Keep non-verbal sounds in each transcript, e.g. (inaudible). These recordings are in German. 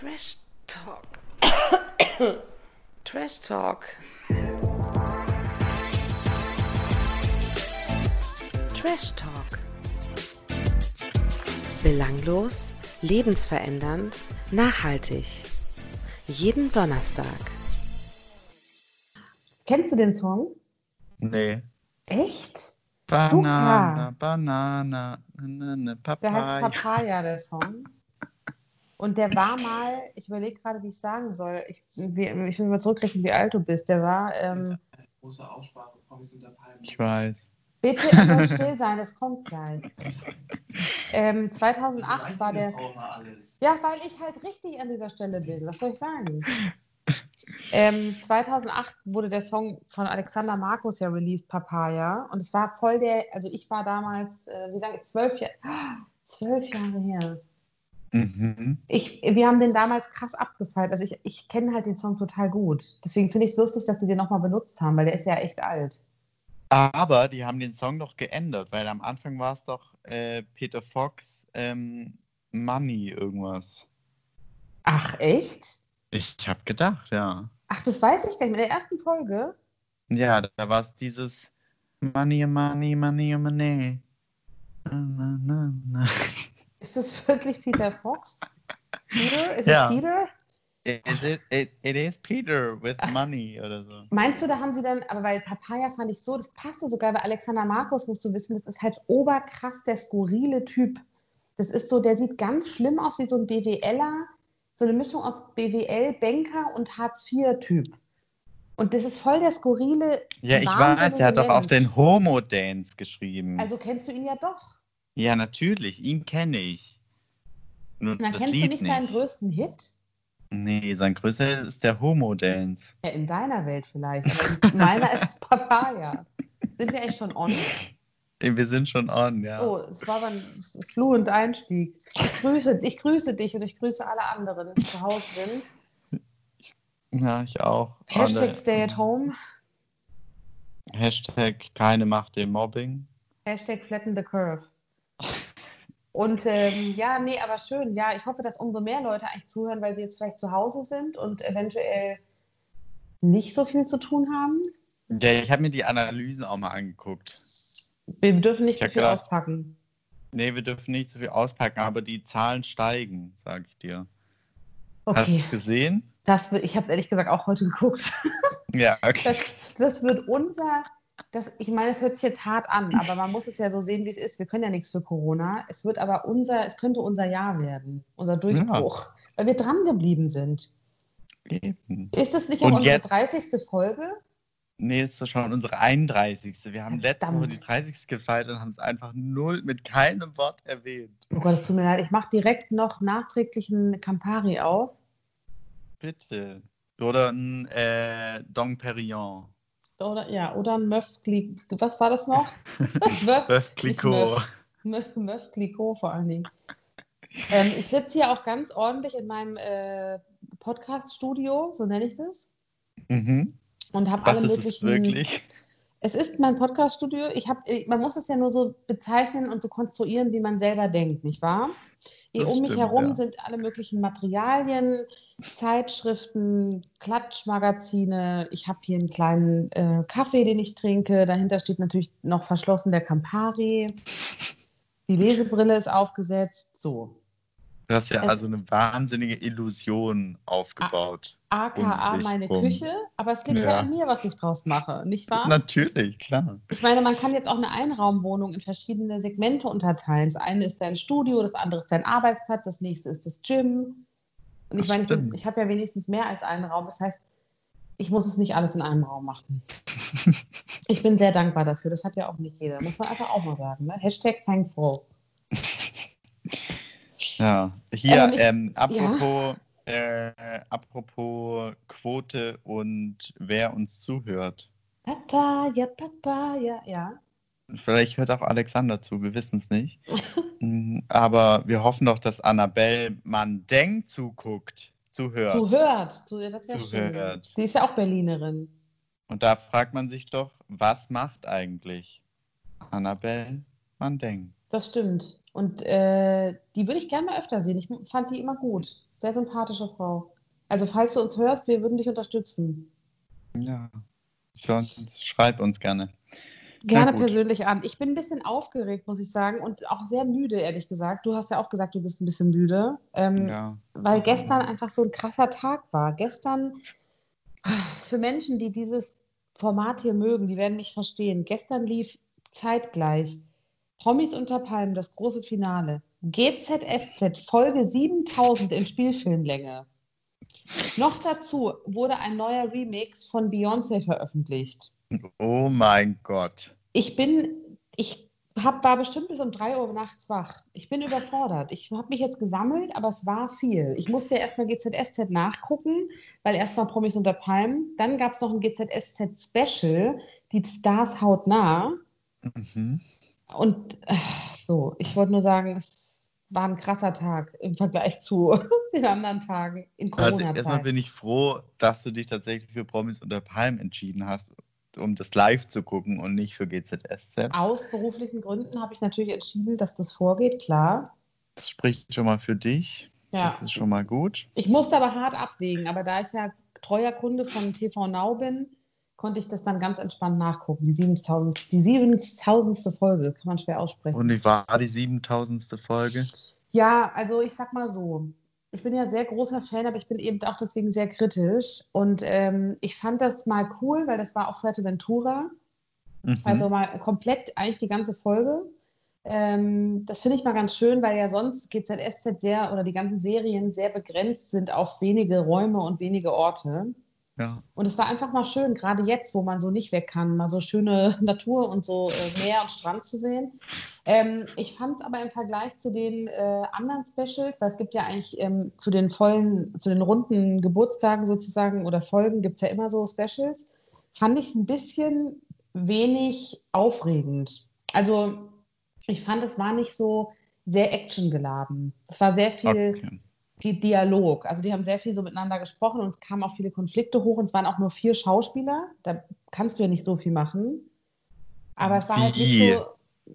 Trash Talk. (coughs) Trash Talk. Trash Talk. Belanglos, lebensverändernd, nachhaltig. Jeden Donnerstag. Kennst du den Song? Nee. Echt? Banana. Banana, Banana, Der heißt Papaya. Papaya, der Song. Und der war mal, ich überlege gerade, wie ich sagen soll. Ich, wie, ich will mal zurückrechnen, wie alt du bist. Der war, ähm, Große Aussprache, Promis unter Palmen. Ich weiß. bitte soll still sein, das kommt gleich. Ähm, 2008 war der. Alles. Ja, weil ich halt richtig an dieser Stelle bin. Was soll ich sagen? Ähm, 2008 wurde der Song von Alexander Markus ja released, Papaya. Und es war voll der, also ich war damals, äh, wie lange ist zwölf Jahre, zwölf Jahre her. Mhm. Ich, wir haben den damals krass abgefeiert. Also ich, ich kenne halt den Song total gut. Deswegen finde ich es lustig, dass die den nochmal benutzt haben, weil der ist ja echt alt. Aber die haben den Song doch geändert, weil am Anfang war es doch äh, Peter Fox ähm, Money irgendwas. Ach, echt? Ich habe gedacht, ja. Ach, das weiß ich gar nicht. In der ersten Folge? Ja, da war es dieses Money, Money, Money, Money. Na, na, na, na. Ist das (laughs) wirklich Peter Fox? Peter? Ist Ja. es Peter? Is it, it, it is Peter with money oder so. Meinst du, da haben sie dann, aber weil Papaya fand ich so, das passte sogar, weil Alexander Markus, musst du wissen, das ist halt oberkrass der skurrile Typ. Das ist so, der sieht ganz schlimm aus wie so ein BWLer, so eine Mischung aus BWL, Banker und Hartz-IV-Typ. Und das ist voll der skurrile. Ja, ich weiß, er hat doch auch den Homo-Dance geschrieben. Also kennst du ihn ja doch. Ja, natürlich, ihn kenne ich. Nur Na, kennst Lied du nicht seinen größten Hit? Nee, sein größter ist der Homo-Dance. Ja, in deiner Welt vielleicht. In meiner (laughs) ist Papaya. Sind wir eigentlich schon on? Wir sind schon on, ja. Oh, es war ein fluent Einstieg. Ich grüße, ich grüße dich und ich grüße alle anderen, die zu Hause sind. Ja, ich auch. Hashtag Alle- stay at home, Hashtag keine Macht dem Mobbing. Hashtag flatten the curve. Und ähm, ja, nee, aber schön. Ja, ich hoffe, dass umso mehr Leute eigentlich zuhören, weil sie jetzt vielleicht zu Hause sind und eventuell nicht so viel zu tun haben. Ja, ich habe mir die Analysen auch mal angeguckt. Wir dürfen nicht Ich zu viel gedacht- auspacken. Nee, wir dürfen nicht zu viel auspacken, aber die Zahlen steigen, sage ich dir. Hast Okay, du gesehen? das ich habe es ehrlich gesagt auch heute geguckt. Ja, (laughs) okay. Das, das wird unser, das, ich meine, es hört sich jetzt hart an, aber man muss es ja so sehen, wie es ist. Wir können ja nichts für Corona. Es wird aber unser, es könnte unser Jahr werden, unser Durchbruch, weil wir dran geblieben sind. Eben. Ist das nicht auch unsere jetzt- 30. Folge? Nee, ist doch schon unsere 31. Wir haben letzte Woche die 30. gefeiert und haben es einfach null mit keinem Wort erwähnt. Oh Gott, es tut mir leid. Ich mache direkt noch nachträglich einen Campari auf. Bitte. Oder ein äh, Dom Perignon. Oder, ja, oder ein Meuf Cli- Was war das noch? (laughs) Meuf Clicquot vor allen Dingen. Ähm, ich sitze hier auch ganz ordentlich in meinem äh, Podcast-Studio, so nenne ich das. Mhm. Und habe alle ist es möglichen. wirklich. Es ist mein Podcast-Studio. Ich hab, äh, man muss es ja nur so bezeichnen und so konstruieren, wie man selber denkt, nicht wahr? Um mich stimmt, herum ja. sind alle möglichen Materialien, Zeitschriften, Klatschmagazine. Ich habe hier einen kleinen äh, Kaffee, den ich trinke. Dahinter steht natürlich noch verschlossen der Campari. Die Lesebrille ist aufgesetzt. So. Du hast ja Es- also eine wahnsinnige Illusion aufgebaut. AKA meine rum. Küche. Aber es liegt ja. An mir, was ich draus mache, nicht wahr? Natürlich, klar. Ich meine, man kann jetzt auch eine Einraumwohnung in verschiedene Segmente unterteilen. Das eine ist dein Studio, das andere ist dein Arbeitsplatz, das nächste ist das Gym. Und ich Das meine, ich, stimmt. ich habe ja wenigstens mehr als einen Raum. Das heißt, ich muss es nicht alles in einem Raum machen. (laughs) ich bin sehr dankbar dafür. Das hat ja auch nicht jeder. Muss man einfach auch mal sagen. Ne? Hashtag thankful. (laughs) Ja. Hier, Ähm, ich- ähm, apropos, äh, apropos Quote und wer uns zuhört. Papa, ja, Papa, ja, ja. Vielleicht hört auch Alexander zu, wir wissen es nicht. (laughs) Mm, Aber wir hoffen doch, dass Annabelle Mandeng zuguckt, zuhört. Zuhört. Zu, das schön. Zuhört. Die ist ja auch Berlinerin. Und da fragt man sich doch, was macht eigentlich Annabelle Mandeng? Das stimmt. Und äh, die würde ich gerne mal öfter sehen. Ich fand die immer gut. Sehr sympathische Frau. Also, falls du uns hörst, wir würden dich unterstützen. Ja. Sonst schreib uns gerne. Gerne persönlich an. Ich bin ein bisschen aufgeregt, muss ich sagen, und auch sehr müde, ehrlich gesagt. Du hast ja auch gesagt, du bist ein bisschen müde, ähm, Ja. weil gestern einfach so ein krasser Tag war. Gestern, für Menschen, die dieses Format hier mögen, die werden mich verstehen. Gestern lief zeitgleich Promis unter Palmen, das große Finale. GZSZ, Folge 7000 in Spielfilmlänge. Noch dazu wurde ein neuer Remix von Beyoncé veröffentlicht. Oh mein Gott. Ich bin, ich hab, war bestimmt bis um 3 Uhr nachts wach. Ich bin überfordert. Ich habe mich jetzt gesammelt, aber es war viel. Ich musste ja erstmal GZSZ nachgucken, weil erstmal Promis unter Palmen. Dann gab es noch ein GZSZ Special, die Stars hautnah. Mhm. Und äh, so, ich wollte nur sagen, es war ein krasser Tag im Vergleich zu (laughs) den anderen Tagen in Also erstmal bin ich froh, dass du dich tatsächlich für Promis unter Palmen entschieden hast, um das live zu gucken und nicht für GZSZ. Aus beruflichen Gründen habe ich natürlich entschieden, dass das vorgeht, klar. Das spricht schon mal für dich. Ja. Das ist schon mal gut. Ich musste aber hart abwägen, aber da ich ja treuer Kunde von TV Now bin, konnte ich das dann ganz entspannt nachgucken. Die 7000. Die 7000. Folge, kann man schwer aussprechen. Und wie war die 7000. Folge? Ja, also ich sag mal so. Ich bin ja sehr großer Fan, aber ich bin eben auch deswegen sehr kritisch. Und ähm, ich fand das mal cool, weil das war auf Fuerteventura. Mhm. Also mal komplett eigentlich die ganze Folge. Ähm, das finde ich mal ganz schön, weil ja sonst GZSZ sehr oder die ganzen Serien sehr begrenzt sind auf wenige Räume und wenige Orte. Ja. Und es war einfach mal schön, gerade jetzt, wo man so nicht weg kann, mal so schöne (laughs) Natur und so äh, Meer und Strand zu sehen. Ähm, ich fand es aber im Vergleich zu den äh, anderen Specials, weil es gibt ja eigentlich ähm, zu den vollen, zu den runden Geburtstagen sozusagen oder Folgen gibt es ja immer so Specials, fand ich es ein bisschen wenig aufregend. Also ich fand, es war nicht so sehr actiongeladen. Es war sehr viel Okay. Di- Dialog. Also die haben sehr viel so miteinander gesprochen und es kamen auch viele Konflikte hoch und es waren auch nur vier Schauspieler. Da kannst du ja nicht so viel machen. Aber es war halt nicht so.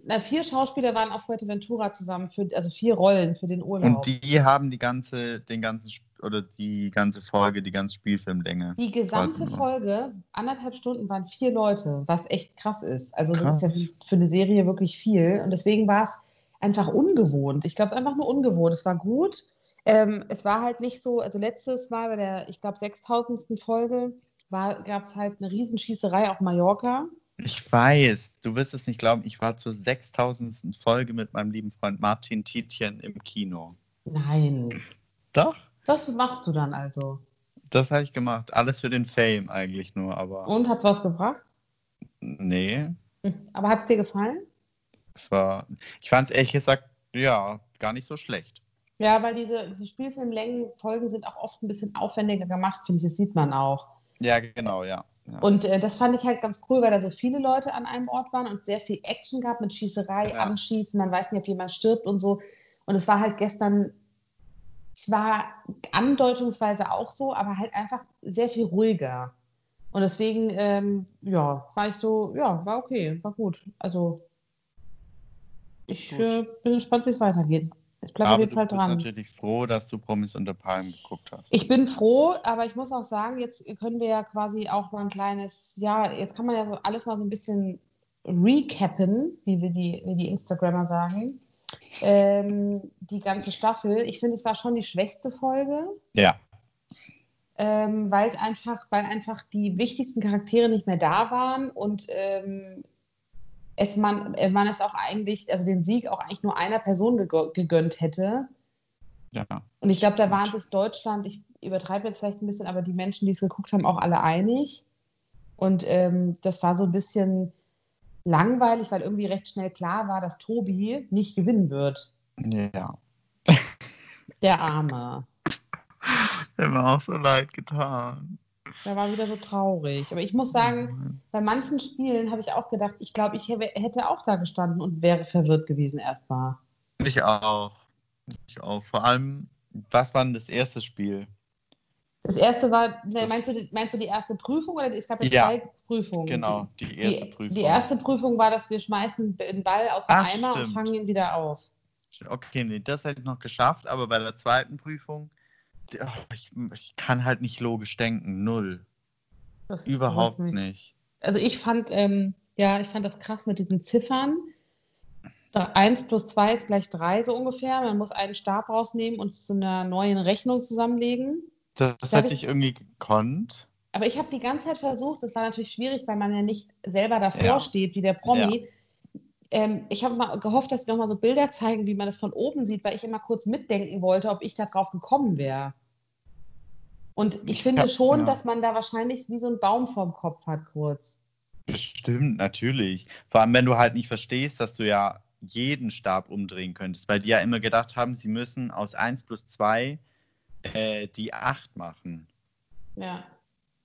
Na, vier Schauspieler waren auf Fuerteventura zusammen, für, also vier Rollen für den Urlaub. Und die haben die ganze, den ganzen oder die ganze Folge, die ganze Spielfilmlänge. Die gesamte. Folge, anderthalb Stunden, waren vier Leute, was echt krass ist. Also Krass. das ist ja für eine Serie wirklich viel. Und deswegen war es einfach ungewohnt. Ich glaube, es ist einfach nur ungewohnt. Es war gut. Ähm, es war halt nicht so, also letztes Mal bei der, ich glaube, 6000. Folge gab es halt eine Riesenschießerei auf Mallorca. Ich weiß, du wirst es nicht glauben, ich war zur 6000. Folge mit meinem lieben Freund Martin Tietjen im Kino. Nein. Doch, Was machst du dann also? das habe ich gemacht. Alles für den Fame eigentlich nur, aber Und hat es was gebracht? nee, Hm. Aber hat es dir gefallen? es war, ich fand es ehrlich gesagt, ja, gar nicht so schlecht. Ja, weil diese die Spielfilmlängen-Folgen sind auch oft ein bisschen aufwendiger gemacht, finde ich. Das sieht man auch. Ja, genau, ja. ja. Und äh, das fand ich halt ganz cool, weil da so viele Leute an einem Ort waren und sehr viel Action gab mit Schießerei, Ja. Anschießen, man weiß nicht, ob jemand stirbt und so. Und es war halt gestern zwar andeutungsweise auch so, aber halt einfach sehr viel ruhiger. Und deswegen, ähm, ja, war ich so, ja, war okay, war gut. Also, ich Gut. äh, bin gespannt, wie es weitergeht. Ich bleibe auf jeden Fall dran. natürlich froh, dass du Promis unter Palmen geguckt hast. Ich bin froh, aber ich muss auch sagen, jetzt können wir ja quasi auch mal ein kleines, ja, jetzt kann man ja so alles mal so ein bisschen recappen, wie wir die, wie die Instagrammer sagen. Ähm, die ganze Staffel. Ich finde, es war schon die schwächste Folge, ja, ähm, weil einfach, weil einfach die wichtigsten Charaktere nicht mehr da waren und ähm, es man, äh, man es auch eigentlich, also den Sieg auch eigentlich nur einer Person gegö- gegönnt hätte. ja. Und ich glaube, da waren sich Deutschland, ich übertreibe jetzt vielleicht ein bisschen, aber die Menschen, die es geguckt haben, auch alle einig. Und ähm, das war so ein bisschen langweilig, weil irgendwie recht schnell klar war, dass Tobi nicht gewinnen wird. Ja. Der Arme. (laughs) Der mir auch so leid getan. Der war wieder so traurig. Aber ich muss sagen, bei manchen Spielen habe ich auch gedacht, ich glaube, ich hä- hätte auch da gestanden und wäre verwirrt gewesen erstmal. Ich auch. Ich auch. Vor allem, was war denn das erste Spiel? Das erste war, ne, Das- meinst, du, die- meinst du die erste Prüfung oder es gab ja, Ja, zwei Prüfungen? Genau, die erste die, Prüfung. Die erste Prüfung war, dass wir schmeißen den Ball aus dem Ach, Eimer und stimmt. fangen ihn wieder auf. Okay, nee, das hätte ich noch geschafft, aber bei der zweiten Prüfung ich, ich kann halt nicht logisch denken, null. Das Überhaupt nicht. Also ich fand, ähm, ja, ich fand das krass mit diesen Ziffern. Da 1 plus 2 ist gleich 3 so ungefähr. Man muss einen Stab rausnehmen und es zu einer neuen Rechnung zusammenlegen. Das, Das hätte ich- ich irgendwie gekonnt. Aber ich habe die ganze Zeit versucht, das war natürlich schwierig, weil man ja nicht selber davor Ja. steht, wie der Promi. Ähm, ich habe mal gehofft, dass sie nochmal so Bilder zeigen, wie man das von oben sieht, weil ich immer kurz mitdenken wollte, ob ich da drauf gekommen wäre. Und ich finde hab- schon, ja. dass man da wahrscheinlich wie so einen Baum vorm Kopf hat, kurz. Bestimmt, natürlich. Vor allem, wenn du halt nicht verstehst, dass du ja jeden Stab umdrehen könntest, weil die ja immer gedacht haben, sie müssen aus 1 plus 2 äh, die 8 machen. Ja.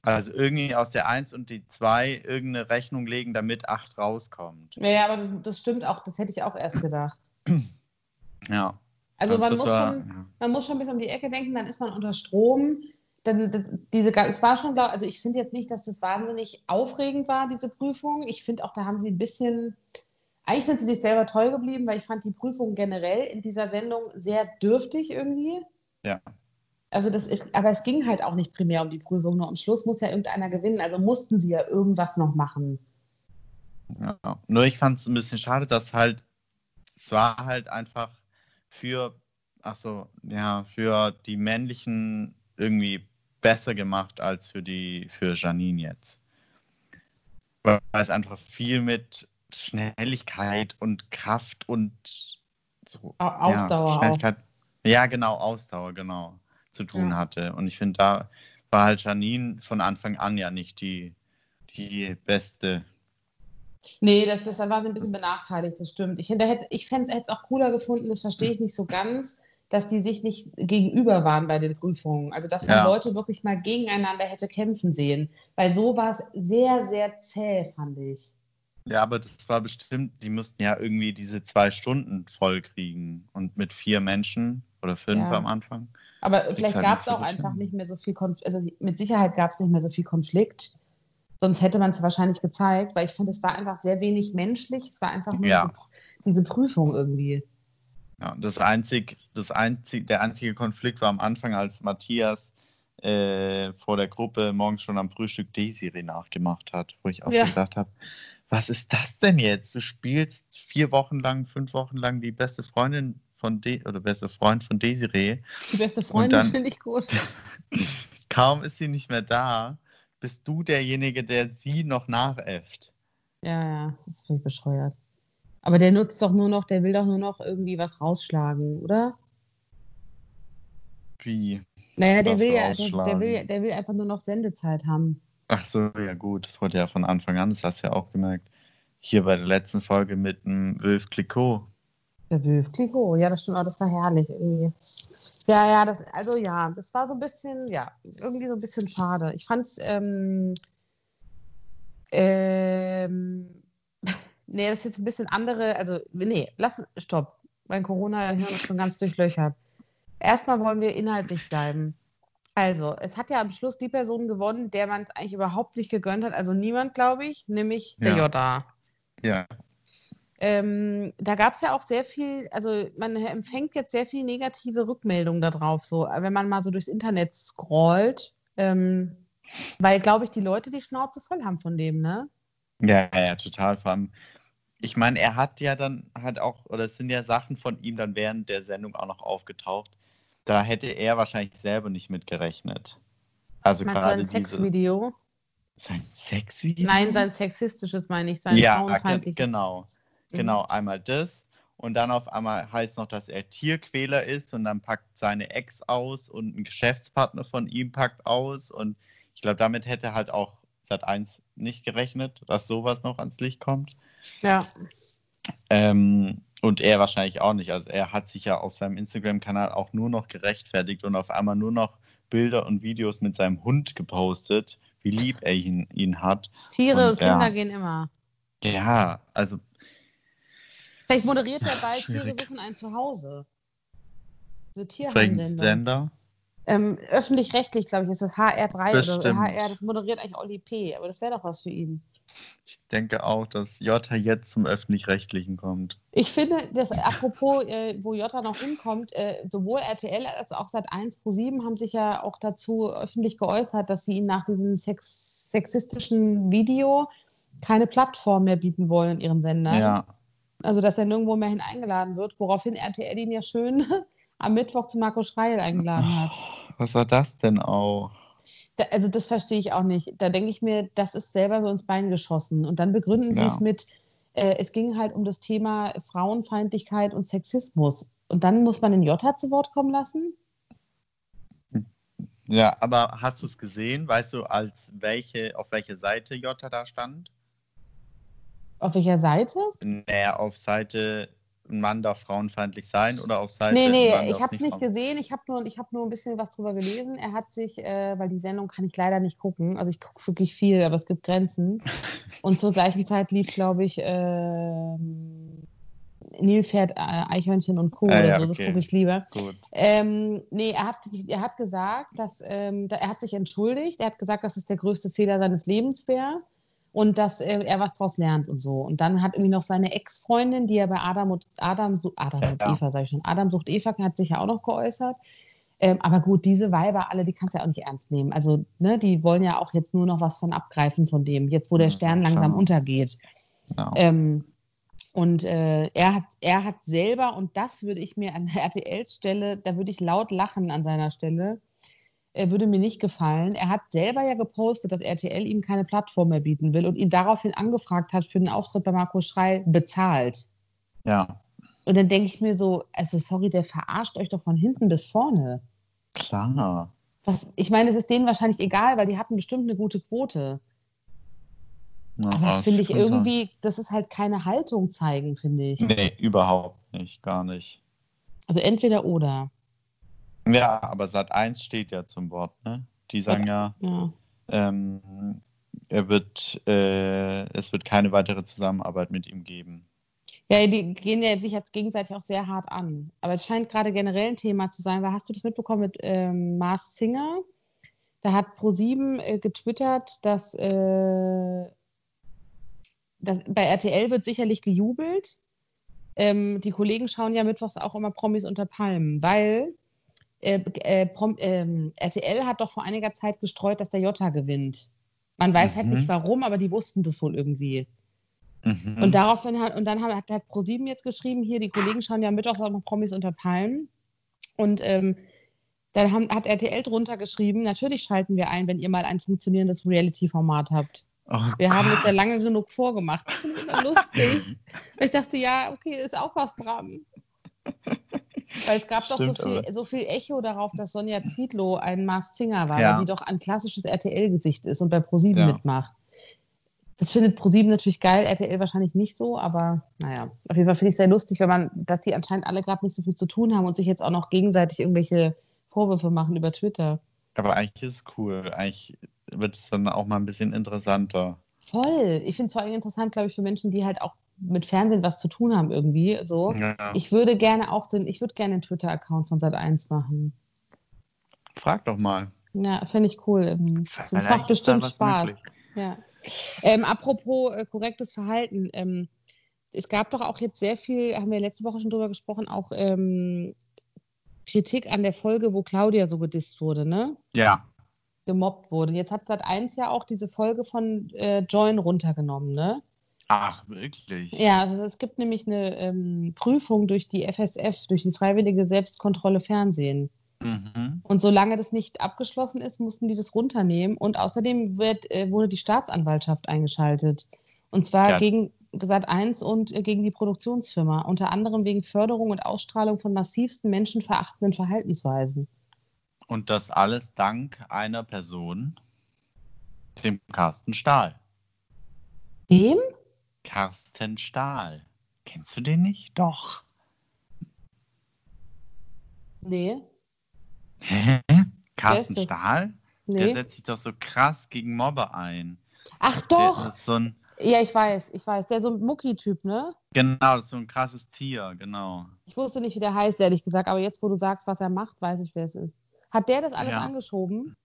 Also irgendwie aus der 1 und die 2 irgendeine Rechnung legen, damit 8 rauskommt. Ja, aber das stimmt auch, das hätte ich auch erst gedacht. (clears throat) Ja. Also man muss, war- schon, ja. man muss schon ein bisschen um die Ecke denken, dann ist man unter Strom. Dann, das- diese, es war schon, also ich finde jetzt nicht, dass das wahnsinnig aufregend war, diese Prüfung. Ich finde auch, da haben sie ein bisschen, eigentlich sind sie sich selber treu geblieben, weil ich fand die Prüfung generell in dieser Sendung sehr dürftig irgendwie. Ja. Also das ist, aber es ging halt auch nicht primär um die Prüfung, nur am Schluss muss ja irgendeiner gewinnen, also mussten sie ja irgendwas noch machen. Ja. Nur ich fand es ein bisschen schade, dass halt, es war halt einfach für, ach so, ja, für die männlichen irgendwie besser gemacht als für die, für Janine jetzt. Weil es einfach viel mit Schnelligkeit und Kraft und so. Au- Ausdauer ja, auch. Schnelligkeit, Ja, genau, Ausdauer, genau, zu tun Ja. hatte. Und ich finde, da war halt Janine von Anfang an ja nicht die, die beste. Nee, das, das da war ein bisschen benachteiligt, das stimmt. Ich, hätte- ich fände es auch cooler gefunden, das verstehe ich nicht so ganz, dass die sich nicht gegenüber waren bei den Prüfungen. Also, dass man Ja. Leute wirklich mal gegeneinander hätte kämpfen sehen. Weil so war es sehr, sehr zäh, fand ich. Ja, aber das war bestimmt, die mussten ja irgendwie diese zwei Stunden voll kriegen. Und mit vier Menschen oder fünf Ja. am Anfang. Aber vielleicht halt gab es so auch einfach hin. nicht mehr so viel Konflikt. Also, mit Sicherheit gab es nicht mehr so viel Konflikt. Sonst hätte man es wahrscheinlich gezeigt, weil ich finde, es war einfach sehr wenig menschlich. Es war einfach nur Ja. diese, diese Prüfung irgendwie. Ja, das einzig, das einzig, der einzige Konflikt war am Anfang, als Matthias äh, vor der Gruppe morgens schon am Frühstück Desiree nachgemacht hat, wo ich auch Ja. so gedacht habe, was ist das denn jetzt? Du spielst vier Wochen lang, fünf Wochen lang die beste Freundin von De oder beste Freund von Desiree. Die beste Freundin finde ich gut. (laughs) Kaum ist sie nicht mehr da, bist du derjenige, der sie noch nachäfft. Ja, ja, das ist völlig bescheuert. Aber der nutzt doch nur noch, der will doch nur noch irgendwie was rausschlagen, oder? Wie? Naja, der will ja, der, will, der will einfach nur noch Sendezeit haben. Ach so, ja gut, das wurde ja von Anfang an, das hast du ja auch gemerkt. Hier bei der letzten Folge mit dem Wölf Clicquot. Der Wölf Clicquot, ja, das stimmt, auch, das war herrlich irgendwie. Ja, ja, das, also ja, das war so ein bisschen, ja, irgendwie so ein bisschen schade. Ich fand es, ähm, ähm, (laughs) nee, das ist jetzt ein bisschen andere, also, nee, lass, stopp. Mein Corona-Hirn ist schon ganz durchlöchert. Erstmal wollen wir inhaltlich bleiben. Also, es hat ja am Schluss die Person gewonnen, der man es eigentlich überhaupt nicht gegönnt hat. Also niemand, glaube ich, nämlich der Ja. Jodda. Ja, Ähm, da gab es ja auch sehr viel, also man empfängt jetzt sehr viel negative Rückmeldungen darauf, so wenn man mal so durchs Internet scrollt, ähm, weil, glaube ich, die Leute die Schnauze voll haben von dem, ne? ja, ja, total. Vor allem, ich meine, er hat ja dann halt auch, oder es sind ja Sachen von ihm dann während der Sendung auch noch aufgetaucht. Da hätte er wahrscheinlich selber nicht mit gerechnet. Also Meinst gerade sein Sexvideo? sein Sexvideo? Nein, sein sexistisches meine ich, sein ja, frauenfeindliches. genau. Mhm. Genau, einmal das. Und dann auf einmal heißt noch, dass er Tierquäler ist und dann packt seine Ex aus und ein Geschäftspartner von ihm packt aus. Und ich glaube, damit hätte halt auch Sat1 nicht gerechnet, dass sowas noch ans Licht kommt. Ja, Ähm, und er wahrscheinlich auch nicht. Also er hat sich ja auf seinem Instagram-Kanal auch nur noch gerechtfertigt und auf einmal nur noch Bilder und Videos mit seinem Hund gepostet, wie lieb er ihn, ihn hat. Tiere und, Und, Kinder ja. gehen immer. Ja, also Vielleicht moderiert er bald Tiere suchen ein Zuhause. So Tierheimsender. Sender? Ähm, Öffentlich-rechtlich, glaube ich, ist das HR3 oder Bestimmt. HR, das moderiert eigentlich Oli P., aber das wäre doch was für ihn. Ich denke auch, dass Jota jetzt zum Öffentlich-Rechtlichen kommt. Ich finde, dass apropos, äh, wo Jota noch hinkommt, äh, sowohl RTL als auch seit 1 pro 7 haben sich ja auch dazu öffentlich geäußert, dass sie ihn nach diesem sex sexistischen Video keine Plattform mehr bieten wollen in ihren Sendern. Ja, Also, dass er nirgendwo mehr hin eingeladen wird, woraufhin RTL ihn ja schön (laughs) am Mittwoch zu Marco Schreil eingeladen hat. was war das denn auch? Da, also, das verstehe ich auch nicht. Da denke ich mir, das ist selber so ins Bein geschossen. Und dann begründen sie Ja. es mit, äh, es ging halt um das Thema Frauenfeindlichkeit und Sexismus. Und dann muss man den Jota zu Wort kommen lassen? Ja, aber hast du es gesehen? Weißt du, als welche, auf welche Seite Jota da stand? Auf welcher Seite? Naja, auf Seite ein Mann darf frauenfeindlich sein oder auf Seite Nee, nee, ich habe es nicht frauen- gesehen. Ich habe nur, ich hab nur ein bisschen was drüber gelesen. Er hat sich, äh, weil die Sendung kann ich leider nicht gucken. Also ich gucke wirklich viel, aber es gibt Grenzen. (laughs) Und zur gleichen Zeit lief, glaube ich, ähm, Nilpferd, äh, Eichhörnchen und Co. Ah, oder ja, so. Das okay. gucke ich lieber. Gut. Ähm, nee, er hat, er hat gesagt, dass ähm, er hat sich entschuldigt. Er hat gesagt, dass es der größte Fehler seines Lebens wäre und dass äh, er was daraus lernt und so. Und dann hat irgendwie noch seine Ex-Freundin, die er bei Adam und Adam, Adam und Ja. Eva, sag ich schon, Adam sucht Eva, hat sich ja auch noch geäußert. Ähm, aber gut, diese Weiber alle, die kannst du ja auch nicht ernst nehmen. Also, ne, die wollen ja auch jetzt nur noch was von abgreifen von dem, jetzt wo der Mhm, Stern langsam untergeht. Ja. Ähm, und äh, er, hat, er hat selber, und das würde ich mir an der RTL-Stelle, da würde ich laut lachen an seiner Stelle, er würde mir nicht gefallen. Er hat selber ja gepostet, dass RTL ihm keine Plattform mehr bieten will und ihn daraufhin angefragt hat, für den Auftritt bei Marco Schreil bezahlt. ja, Und dann denke ich mir so, also sorry, der verarscht euch doch von hinten bis vorne. klar. Was, ich meine, es ist denen wahrscheinlich egal, weil die hatten bestimmt eine gute Quote. Ja, Aber das finde ich irgendwie, das ist halt keine Haltung zeigen, finde ich. Nee, überhaupt nicht, gar nicht. Also entweder oder. Ja, aber Sat 1 steht ja zum Wort, ne? Die sagen ja, Ja. ähm, er wird, äh, es wird keine weitere Zusammenarbeit mit ihm geben. Ja, die gehen ja sich jetzt gegenseitig auch sehr hart an. Aber es scheint gerade generell ein Thema zu sein, weil hast du das mitbekommen mit ähm, Mars Singer? Da hat ProSieben äh, getwittert, dass, äh, dass bei RTL wird sicherlich gejubelt. Ähm, die Kollegen schauen ja mittwochs auch immer Promis unter Palmen, weil äh, äh, Prom ähm, RTL hat doch vor einiger Zeit gestreut, dass der Jota gewinnt. Man weiß halt Mhm. nicht warum, aber die wussten das wohl irgendwie. Mhm. Und daraufhin hat, und dann hat, hat ProSieben jetzt geschrieben, hier, die Kollegen schauen ja mittwochs auch noch Promis unter Palmen. Und ähm, dann haben, hat RTL drunter geschrieben, natürlich schalten wir ein, wenn ihr mal ein funktionierendes Reality-Format habt. oh Wir haben es ja Gott. lange genug vorgemacht. Das finde ich immer lustig. (laughs) Ich dachte, ja, okay, ist auch was dran. Weil es gab doch Stimmt, so viel, so viel Echo darauf, dass Sonja Zietlow ein Mars Singer war, Ja. die doch ein klassisches RTL-Gesicht ist und bei ProSieben Ja. mitmacht. Das findet ProSieben natürlich geil, RTL wahrscheinlich nicht so, aber naja, auf jeden Fall finde ich es sehr lustig, wenn man, dass die anscheinend alle gerade nicht so viel zu tun haben und sich jetzt auch noch gegenseitig irgendwelche Vorwürfe machen über Twitter. Aber eigentlich ist es cool. Eigentlich wird es dann auch mal ein bisschen interessanter. Voll. Ich finde es vor allem interessant, glaube ich, für Menschen, die halt auch mit Fernsehen was zu tun haben irgendwie. So. Ja. Ich würde gerne auch den, ich würde gerne den Twitter-Account von Sat1 machen. Frag doch mal. Ja, fände ich cool. Das Vielleicht macht bestimmt Spaß. möglich. Ja. Ähm, apropos äh, korrektes Verhalten. Ähm, es gab doch auch jetzt sehr viel, haben wir letzte Woche schon drüber gesprochen, auch ähm, Kritik an der Folge, wo Claudia so gedisst wurde, ne? Ja. Gemobbt wurde. Und jetzt hat Sat1 ja auch diese Folge von äh, Join runtergenommen, ne? Ach, wirklich? Ja, also es gibt nämlich eine ähm, Prüfung durch die FSF, durch die Freiwillige Selbstkontrolle Fernsehen. Mhm. Und solange das nicht abgeschlossen ist, mussten die das runternehmen. Und außerdem wird, äh, wurde die Staatsanwaltschaft eingeschaltet. Und zwar Ja. gegen Sat 1 und äh, gegen die Produktionsfirma. Unter anderem wegen Förderung und Ausstrahlung von massivsten menschenverachtenden Verhaltensweisen. Und das alles dank einer Person, dem Carsten Stahl. Dem? Carsten Stahl. Kennst du den nicht? Doch. Nee. Hä? Carsten? Stahl? Der Nee. setzt sich doch so krass gegen Mobber ein. Ach Der doch. ist so ein, Ja, ich weiß, ich weiß. Der so ein Mucki-Typ, ne? genau, das ist so ein krasses Tier, genau. Ich wusste nicht, wie der heißt, ehrlich gesagt. Aber jetzt, wo du sagst, was er macht, weiß ich, wer es ist. Hat der das alles Ja. angeschoben?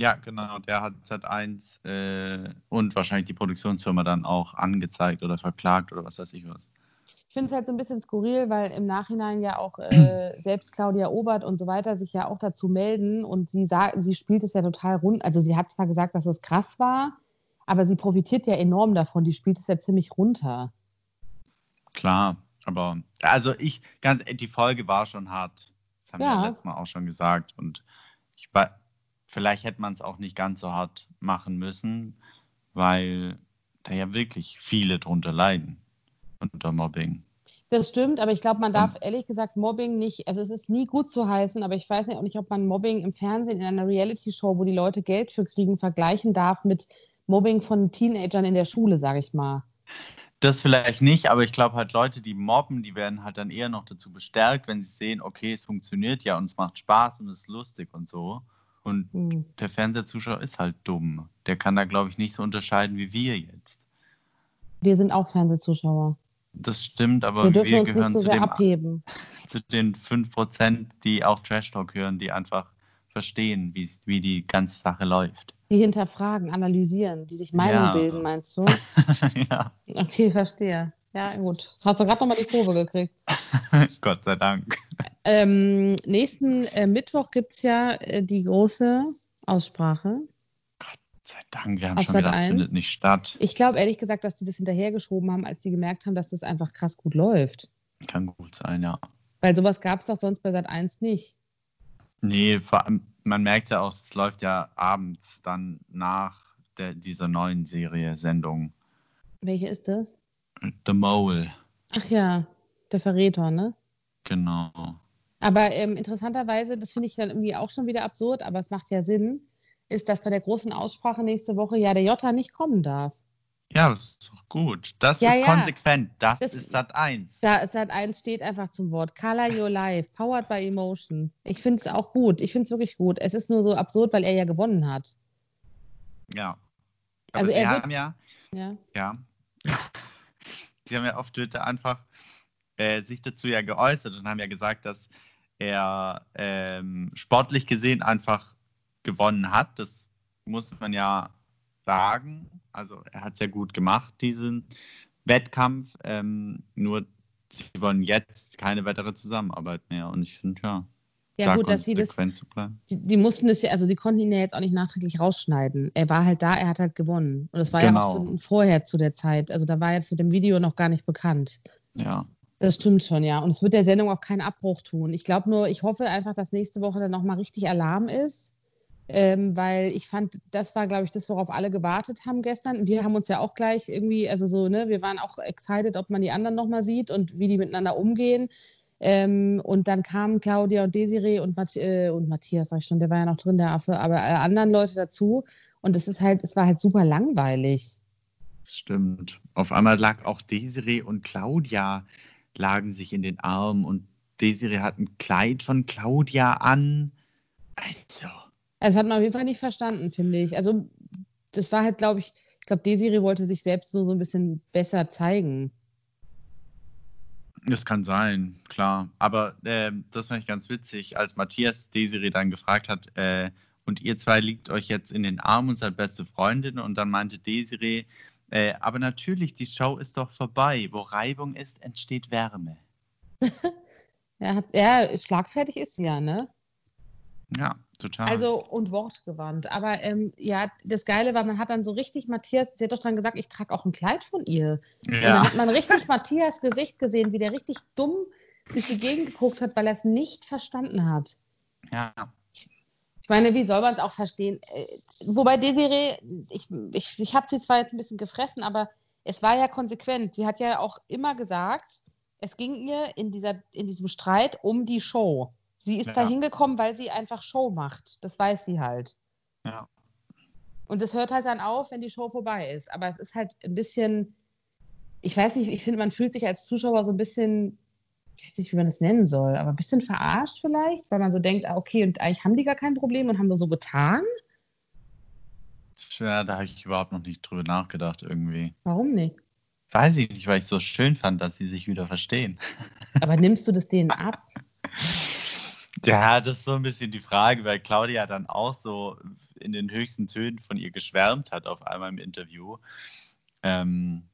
Ja, genau. Der hat Sat1 äh, und wahrscheinlich die Produktionsfirma dann auch angezeigt oder verklagt oder was weiß ich was. Ich finde es halt so ein bisschen skurril, weil im Nachhinein ja auch äh, (clears throat) selbst Claudia Obert und so weiter sich ja auch dazu melden und sie sagt, sie spielt es ja total rund. Also sie hat zwar gesagt, dass es krass war, aber sie profitiert ja enorm davon. Die spielt es ja ziemlich runter. Klar, aber also ich, ganz, die Folge war schon hart. Das haben wir Ja. ja letztes Mal auch schon gesagt. Und ich, wei- vielleicht hätte man es auch nicht ganz so hart machen müssen, weil da ja wirklich viele drunter leiden unter Mobbing. Das stimmt, aber ich glaube, man darf ehrlich gesagt Mobbing nicht, also es ist nie gut zu heißen, aber ich weiß ja auch nicht, ob man Mobbing im Fernsehen in einer Reality-Show, wo die Leute Geld für kriegen, vergleichen darf mit Mobbing von Teenagern in der Schule, sage ich mal. Das vielleicht nicht, aber ich glaube halt Leute, die mobben, die werden halt dann eher noch dazu bestärkt, wenn sie sehen, okay, es funktioniert ja und es macht Spaß und es ist lustig und so. Und Hm. der Fernsehzuschauer ist halt dumm. Der kann da, glaube ich, nicht so unterscheiden wie wir jetzt. Wir sind auch Fernsehzuschauer. Das stimmt, aber Wir wir, dürfen uns nicht gehören so zu, sehr dem, abheben. (laughs) zu den 5%, die auch Trash Talk hören, die einfach verstehen, wie's- wie die ganze Sache läuft. Die hinterfragen, analysieren, die sich Meinung Ja. bilden, meinst du? (laughs) ja, Okay, verstehe. Ja, gut. Hast du gerade nochmal die Kurve gekriegt. (laughs) Gott sei Dank. Ähm, nächsten äh, Mittwoch gibt es ja äh, die große Aussprache. Sei Dank, wir haben Auf schon Sat. es 1? findet nicht statt. Ich glaube ehrlich gesagt, dass die das hinterhergeschoben haben, als die gemerkt haben, dass das einfach krass gut läuft. Kann gut sein, ja. Weil sowas gab es doch sonst bei Sat 1 nicht. Nee, vor allem, man merkt ja auch, es läuft ja abends dann nach der, dieser neuen Serie, Sendung. Welche ist das? The Mole, Ach ja, der Verräter, ne? genau. Aber ähm, interessanterweise, das finde ich dann irgendwie auch schon wieder absurd, aber es macht ja Sinn, ist, dass bei der großen Aussprache nächste Woche ja der Jota nicht kommen darf. Ja, das ist doch gut. Das Ja, ist ja. konsequent. Das, Das- ist Sat 1. Da, Sat 1 steht einfach zum Wort. Color Your Life, powered by Emotion. Ich finde es auch gut. Ich finde es wirklich gut. Es ist nur so absurd, weil er ja gewonnen hat. Ja. Aber Also er wird- ja, Ja. ja, sie haben ja auf Twitter einfach äh, sich dazu ja geäußert und haben ja gesagt, dass er ähm, sportlich gesehen einfach gewonnen hat. Das muss man ja sagen. Also er hat es ja gut gemacht, diesen Wettkampf. Ähm, nur sie wollen jetzt keine weitere Zusammenarbeit mehr. Und ich finde, ja, Ja, gut, dass sie das. Die, die mussten es ja, also die konnten ihn ja jetzt auch nicht nachträglich rausschneiden. Er war halt da, er hat halt gewonnen. Und das war ja auch Genau. zu, vorher zu der Zeit. Also da war jetzt zu dem Video noch gar nicht bekannt. Ja. Das stimmt schon, ja. Und es wird der Sendung auch keinen Abbruch tun. Ich glaube nur, ich hoffe einfach, dass nächste Woche dann nochmal richtig Alarm ist. Ähm, weil ich fand, das war, glaube ich, das, worauf alle gewartet haben gestern. Wir haben uns ja auch gleich irgendwie, also so, ne, wir waren auch excited, ob man die anderen nochmal sieht und wie die miteinander umgehen. Ähm, und dann kamen Claudia und Desiree und, Matt äh, und Matthias, sag ich schon, der war ja noch drin, der Affe, aber alle anderen Leute dazu. Und es ist halt, es war halt super langweilig. Das stimmt. Auf einmal lag auch Desiree und Claudia lagen sich in den Armen und Desiree hat ein Kleid von Claudia an. Also, Das hat man auf jeden Fall nicht verstanden, finde ich. Also, das war halt, glaube ich, ich glaube, Desiree wollte sich selbst nur so ein bisschen besser zeigen. Das kann sein, klar. Aber ähm, das fand ich ganz witzig, als Matthias Desiree dann gefragt hat, äh, und ihr zwei liegt euch jetzt in den Armen und seid beste Freundinnen. Und dann meinte Desiree, äh, aber natürlich, die Show ist doch vorbei. Wo Reibung ist, entsteht Wärme. (laughs) Er hat, ja, schlagfertig ist sie ja, ne? Ja, total. Also, und wortgewandt. Aber ähm, ja, das Geile war, man hat dann so richtig Matthias, sie hat doch dann gesagt, ich trage auch ein Kleid von ihr. Und dann ja. hat man richtig Matthias Gesicht gesehen, wie der richtig dumm durch die Gegend geguckt hat, weil er es nicht verstanden hat. ja. Ich meine, wie soll man es auch verstehen? Äh, wobei Desiree, ich, ich, ich habe sie zwar jetzt ein bisschen gefressen, aber es war ja konsequent. Sie hat ja auch immer gesagt, es ging ihr in, dieser, in diesem Streit um die Show. Sie ist Ja. da hingekommen, weil sie einfach Show macht. Das weiß sie halt. Ja. Und das hört halt dann auf, wenn die Show vorbei ist. Aber es ist halt ein bisschen, ich weiß nicht, ich finde, man fühlt sich als Zuschauer so ein bisschen, ich weiß nicht, wie man das nennen soll, aber ein bisschen verarscht vielleicht, weil man so denkt, ah, okay, und eigentlich haben die gar kein Problem und haben nur so getan. Ja, da habe ich überhaupt noch nicht drüber nachgedacht irgendwie. Warum nicht? Weiß ich nicht, weil ich so schön fand, dass sie sich wieder verstehen. Aber nimmst du das denen ab? (laughs) Ja, das ist so ein bisschen die Frage, weil Claudia dann auch so in den höchsten Tönen von ihr geschwärmt hat auf einmal im Interview. Ähm,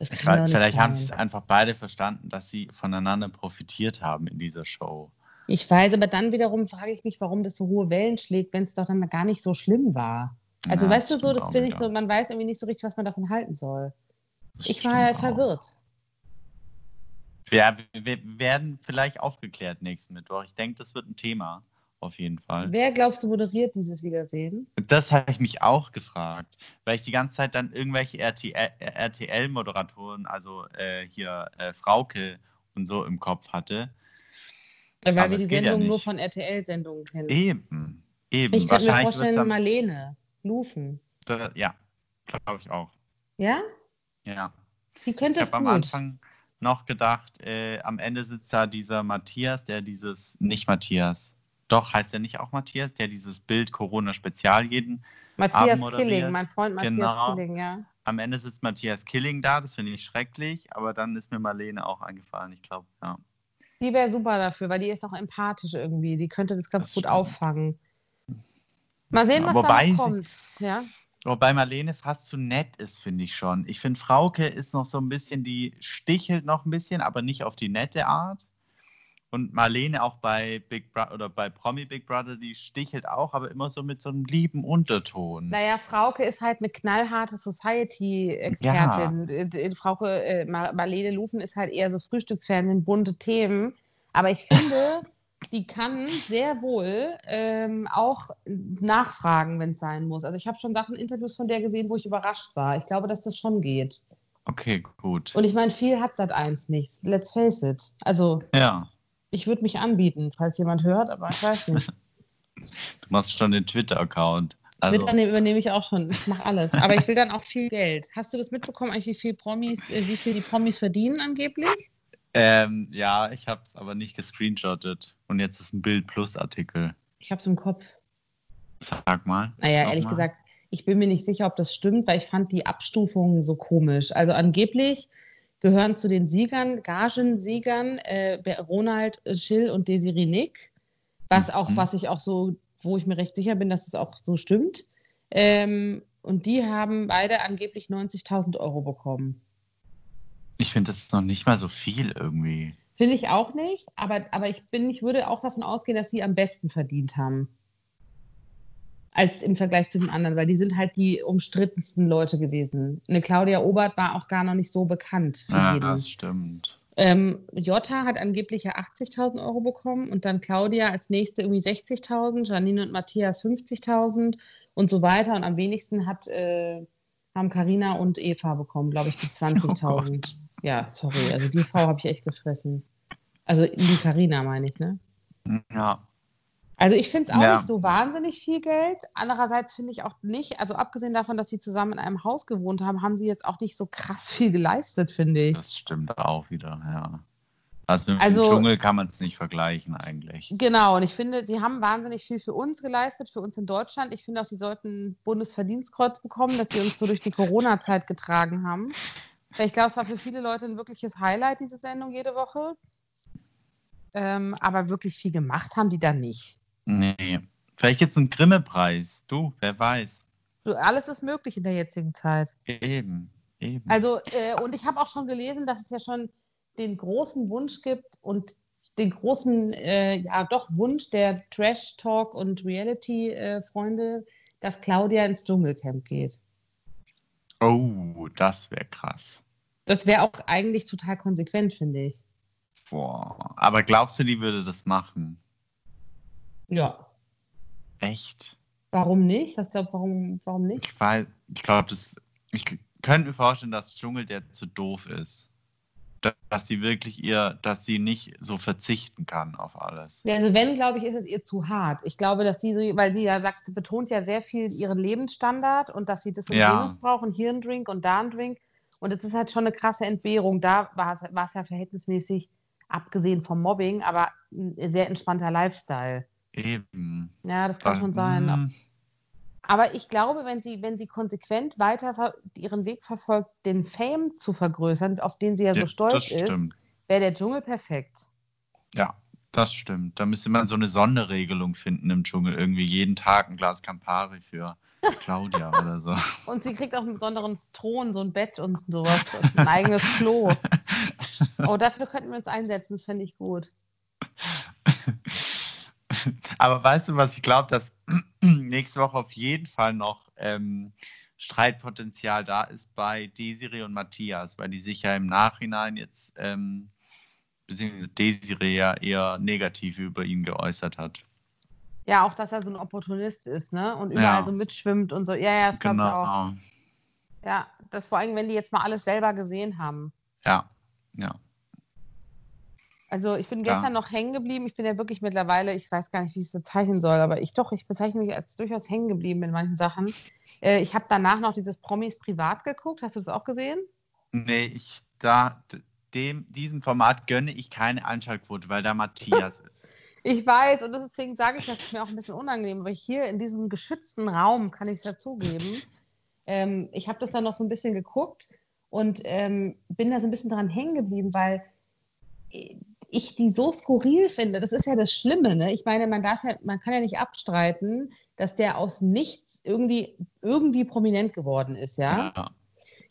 vielleicht haben sie es sein. einfach beide verstanden, dass sie voneinander profitiert haben in dieser Show. Ich weiß, aber dann wiederum frage ich mich, warum das so hohe Wellen schlägt, wenn es doch dann gar nicht so schlimm war. Also Ja, weißt du so, das finde ich so, man weiß irgendwie nicht so richtig, was man davon halten soll. Das Ich war auch. Ja, wir, werden vielleicht aufgeklärt nächsten Mittwoch. Ich denke, das wird ein Thema, auf jeden Fall. Wer glaubst du moderiert dieses Wiedersehen? Das habe ich mich auch gefragt, weil ich die ganze Zeit dann irgendwelche RTL-Moderatoren, also äh, hier äh, Frauke und so im Kopf hatte. Weil Aber wir die geht ja Sendung nur von RTL-Sendungen kennen. Eben, eben. ich könnte mir vorstellen, am, Marlene, Lufen. Ja, glaube ich auch. Ja? Ja. Die könnte Ich es gut. am Anfang noch gedacht, äh, am Ende sitzt da dieser Matthias, der dieses, nicht Matthias, doch heißt er nicht auch Matthias, der dieses Bild Corona-Spezial jeden. Matthias. Killing, mein Freund Matthias Genau. Killing, ja. Am Ende sitzt Matthias Killing da, das finde ich schrecklich, aber dann ist mir Marlene auch eingefallen, ich glaube, ja. Die wäre super dafür, weil die ist auch empathisch irgendwie. Die könnte das ganz Das gut stimmt. auffangen. Mal sehen, was da kommt. Ja? Wobei Marlene fast zu nett ist, finde ich schon. Ich finde, Frauke ist noch so ein bisschen, die stichelt noch ein bisschen, aber nicht auf die nette Art. Und Marlene auch bei Big Brother oder bei Promi Big Brother, die stichelt auch, aber immer so mit so einem lieben Unterton. Naja, Frauke ist halt eine knallharte Society-Expertin. D- Frauke, äh, Mar Marlene Lufen ist halt eher so Frühstücksfernsehen, bunte Themen. Aber ich finde, (laughs) die kann sehr wohl ähm, auch nachfragen, wenn es sein muss. Also ich habe schon Sachen, Interviews von der gesehen, wo ich überrascht war. Ich glaube, dass das schon geht. Okay, gut. Und ich meine, viel hat seit eins nicht. Let's face it. Also ja, ich würde mich anbieten, falls jemand hört, aber ich weiß nicht. (laughs) du machst schon den Twitter-Account. Also, Twitter ne- übernehme ich auch schon. Ich mache alles. Aber ich will dann auch viel Geld. Hast du das mitbekommen, eigentlich, wie viel Promis, äh, wie viel die Promis verdienen angeblich? Ähm, ja, ich habe es aber nicht gescreenshottet. Und jetzt ist ein Bild-Plus-Artikel. Ich habe es im Kopf. Sag mal. Naja, ehrlich gesagt, ich bin mir nicht sicher, ob das stimmt, weil ich fand die Abstufungen so komisch. Also angeblich gehören zu den Siegern, Gagensiegern, äh, Ronald Schill und Desiree Nick. Was auch, Mhm. was ich auch so, wo ich mir recht sicher bin, dass es auch so stimmt. Ähm, und die haben beide angeblich 90.000 Euro bekommen. Ich finde, das ist noch nicht mal so viel irgendwie. Finde ich auch nicht, aber, aber ich, bin, ich würde auch davon ausgehen, dass sie am besten verdient haben. Als im Vergleich zu den anderen, weil die sind halt die umstrittensten Leute gewesen. Eine Claudia Obert war auch gar noch nicht so bekannt für Ja, jeden. das stimmt. Ähm, Jota hat angeblich ja 80.000 Euro bekommen und dann Claudia als nächste irgendwie 60.000, Janine und Matthias 50.000 und so weiter. Und am wenigsten hat, äh, haben Karina und Eva bekommen, glaube ich, die (laughs) 20.000. ja, sorry, also die Frau habe ich echt gefressen. Also die Karina meine ich, ne? Ja. Also ich finde es auch Ja. nicht so wahnsinnig viel Geld. Andererseits finde ich auch nicht, also abgesehen davon, dass sie zusammen in einem Haus gewohnt haben, haben sie jetzt auch nicht so krass (laughs) viel geleistet, finde ich. Das stimmt auch wieder, ja. Also mit Also- dem Dschungel kann man es nicht vergleichen eigentlich. Genau, und ich finde, sie haben wahnsinnig viel für uns geleistet, für uns in Deutschland. Ich finde auch, die sollten ein Bundesverdienstkreuz bekommen, dass sie uns so durch die Corona-Zeit getragen haben. Ich glaube, es war für viele Leute ein wirkliches Highlight, diese Sendung jede Woche. Ähm, aber wirklich viel gemacht haben die da nicht. Nee. Vielleicht gibt es einen Grimme-Preis. Du, wer weiß. So, alles ist möglich in der jetzigen Zeit. Eben, eben. Also, äh, und ich habe auch schon gelesen, dass es ja schon den großen Wunsch gibt und den großen, äh, ja doch, Wunsch der Trash-Talk- und Reality-Freunde, dass Claudia ins Dschungelcamp geht. Oh, das wäre krass. Das wäre auch eigentlich total konsequent, finde ich. Boah. Aber glaubst du, die würde das machen? Ja. Echt? Warum nicht? Was glaubst warum, warum nicht? Ich weiß, ich glaube, das. Ich könnte mir vorstellen, dass Dschungel der zu doof ist. Da- Dass sie wirklich ihr, dass sie nicht so verzichten kann auf alles. Ja, Also wenn, glaube ich, ist es ihr zu hart. Ich glaube, dass die so, weil sie ja sagt, sie betont ja sehr viel ihren Lebensstandard und dass sie das und Ja. jenes brauchen, hier einen Drink und da einen Drink. Und es ist halt schon eine krasse Entbehrung. Da war es, war es ja verhältnismäßig, abgesehen vom Mobbing, aber ein sehr entspannter Lifestyle. Eben. Ja, das kann schon sein. Aber ich glaube, wenn sie, wenn sie konsequent weiter ihren Weg verfolgt, den Fame zu vergrößern, auf den sie ja so ja, stolz das ist, wäre der Dschungel perfekt. Ja, Das stimmt. Da müsste man so eine Sonderregelung finden im Dschungel. Irgendwie jeden Tag ein Glas Campari für Claudia oder so. (laughs) Und sie kriegt auch einen besonderen Thron, so ein Bett und sowas. Und ein eigenes Klo. Oh, dafür könnten wir uns einsetzen, das fände ich gut. (laughs) Aber weißt du, was ich glaube, dass (clears throat) nächste Woche auf jeden Fall noch ähm, Streitpotenzial da ist bei Desiree und Matthias, weil die sich ja im Nachhinein jetzt, ähm, beziehungsweise Desiree ja eher negativ über ihn geäußert hat. Ja, auch, dass er so ein Opportunist ist, ne? Und überall Ja. so mitschwimmt und so. Ja, ja, das glaube ich auch. Genau. Ja, das vor allem, wenn die jetzt mal alles selber gesehen haben. Ja, ja. Also ich bin Ja. gestern noch hängen geblieben. Ich bin ja wirklich mittlerweile, ich weiß gar nicht, wie ich es bezeichnen soll, aber ich doch, ich bezeichne mich als durchaus hängen geblieben in manchen Sachen. Äh, ich habe danach noch dieses Promis privat geguckt. Hast du das auch gesehen? Nee, ich da dem, diesem Format gönne ich keine Einschaltquote, weil da Matthias (laughs) ist. Ich weiß, und deswegen sage ich, das ist mir auch ein bisschen unangenehm, weil hier in diesem geschützten Raum kann ich es dazugeben. Ähm, ich habe das dann noch so ein bisschen geguckt und ähm, bin da so ein bisschen dran hängen geblieben, weil ich die so skurril finde. Das ist ja das Schlimme. Ne? Ich meine, man darf ja, man kann ja nicht abstreiten, dass der aus nichts irgendwie, irgendwie prominent geworden ist, ja. Ja.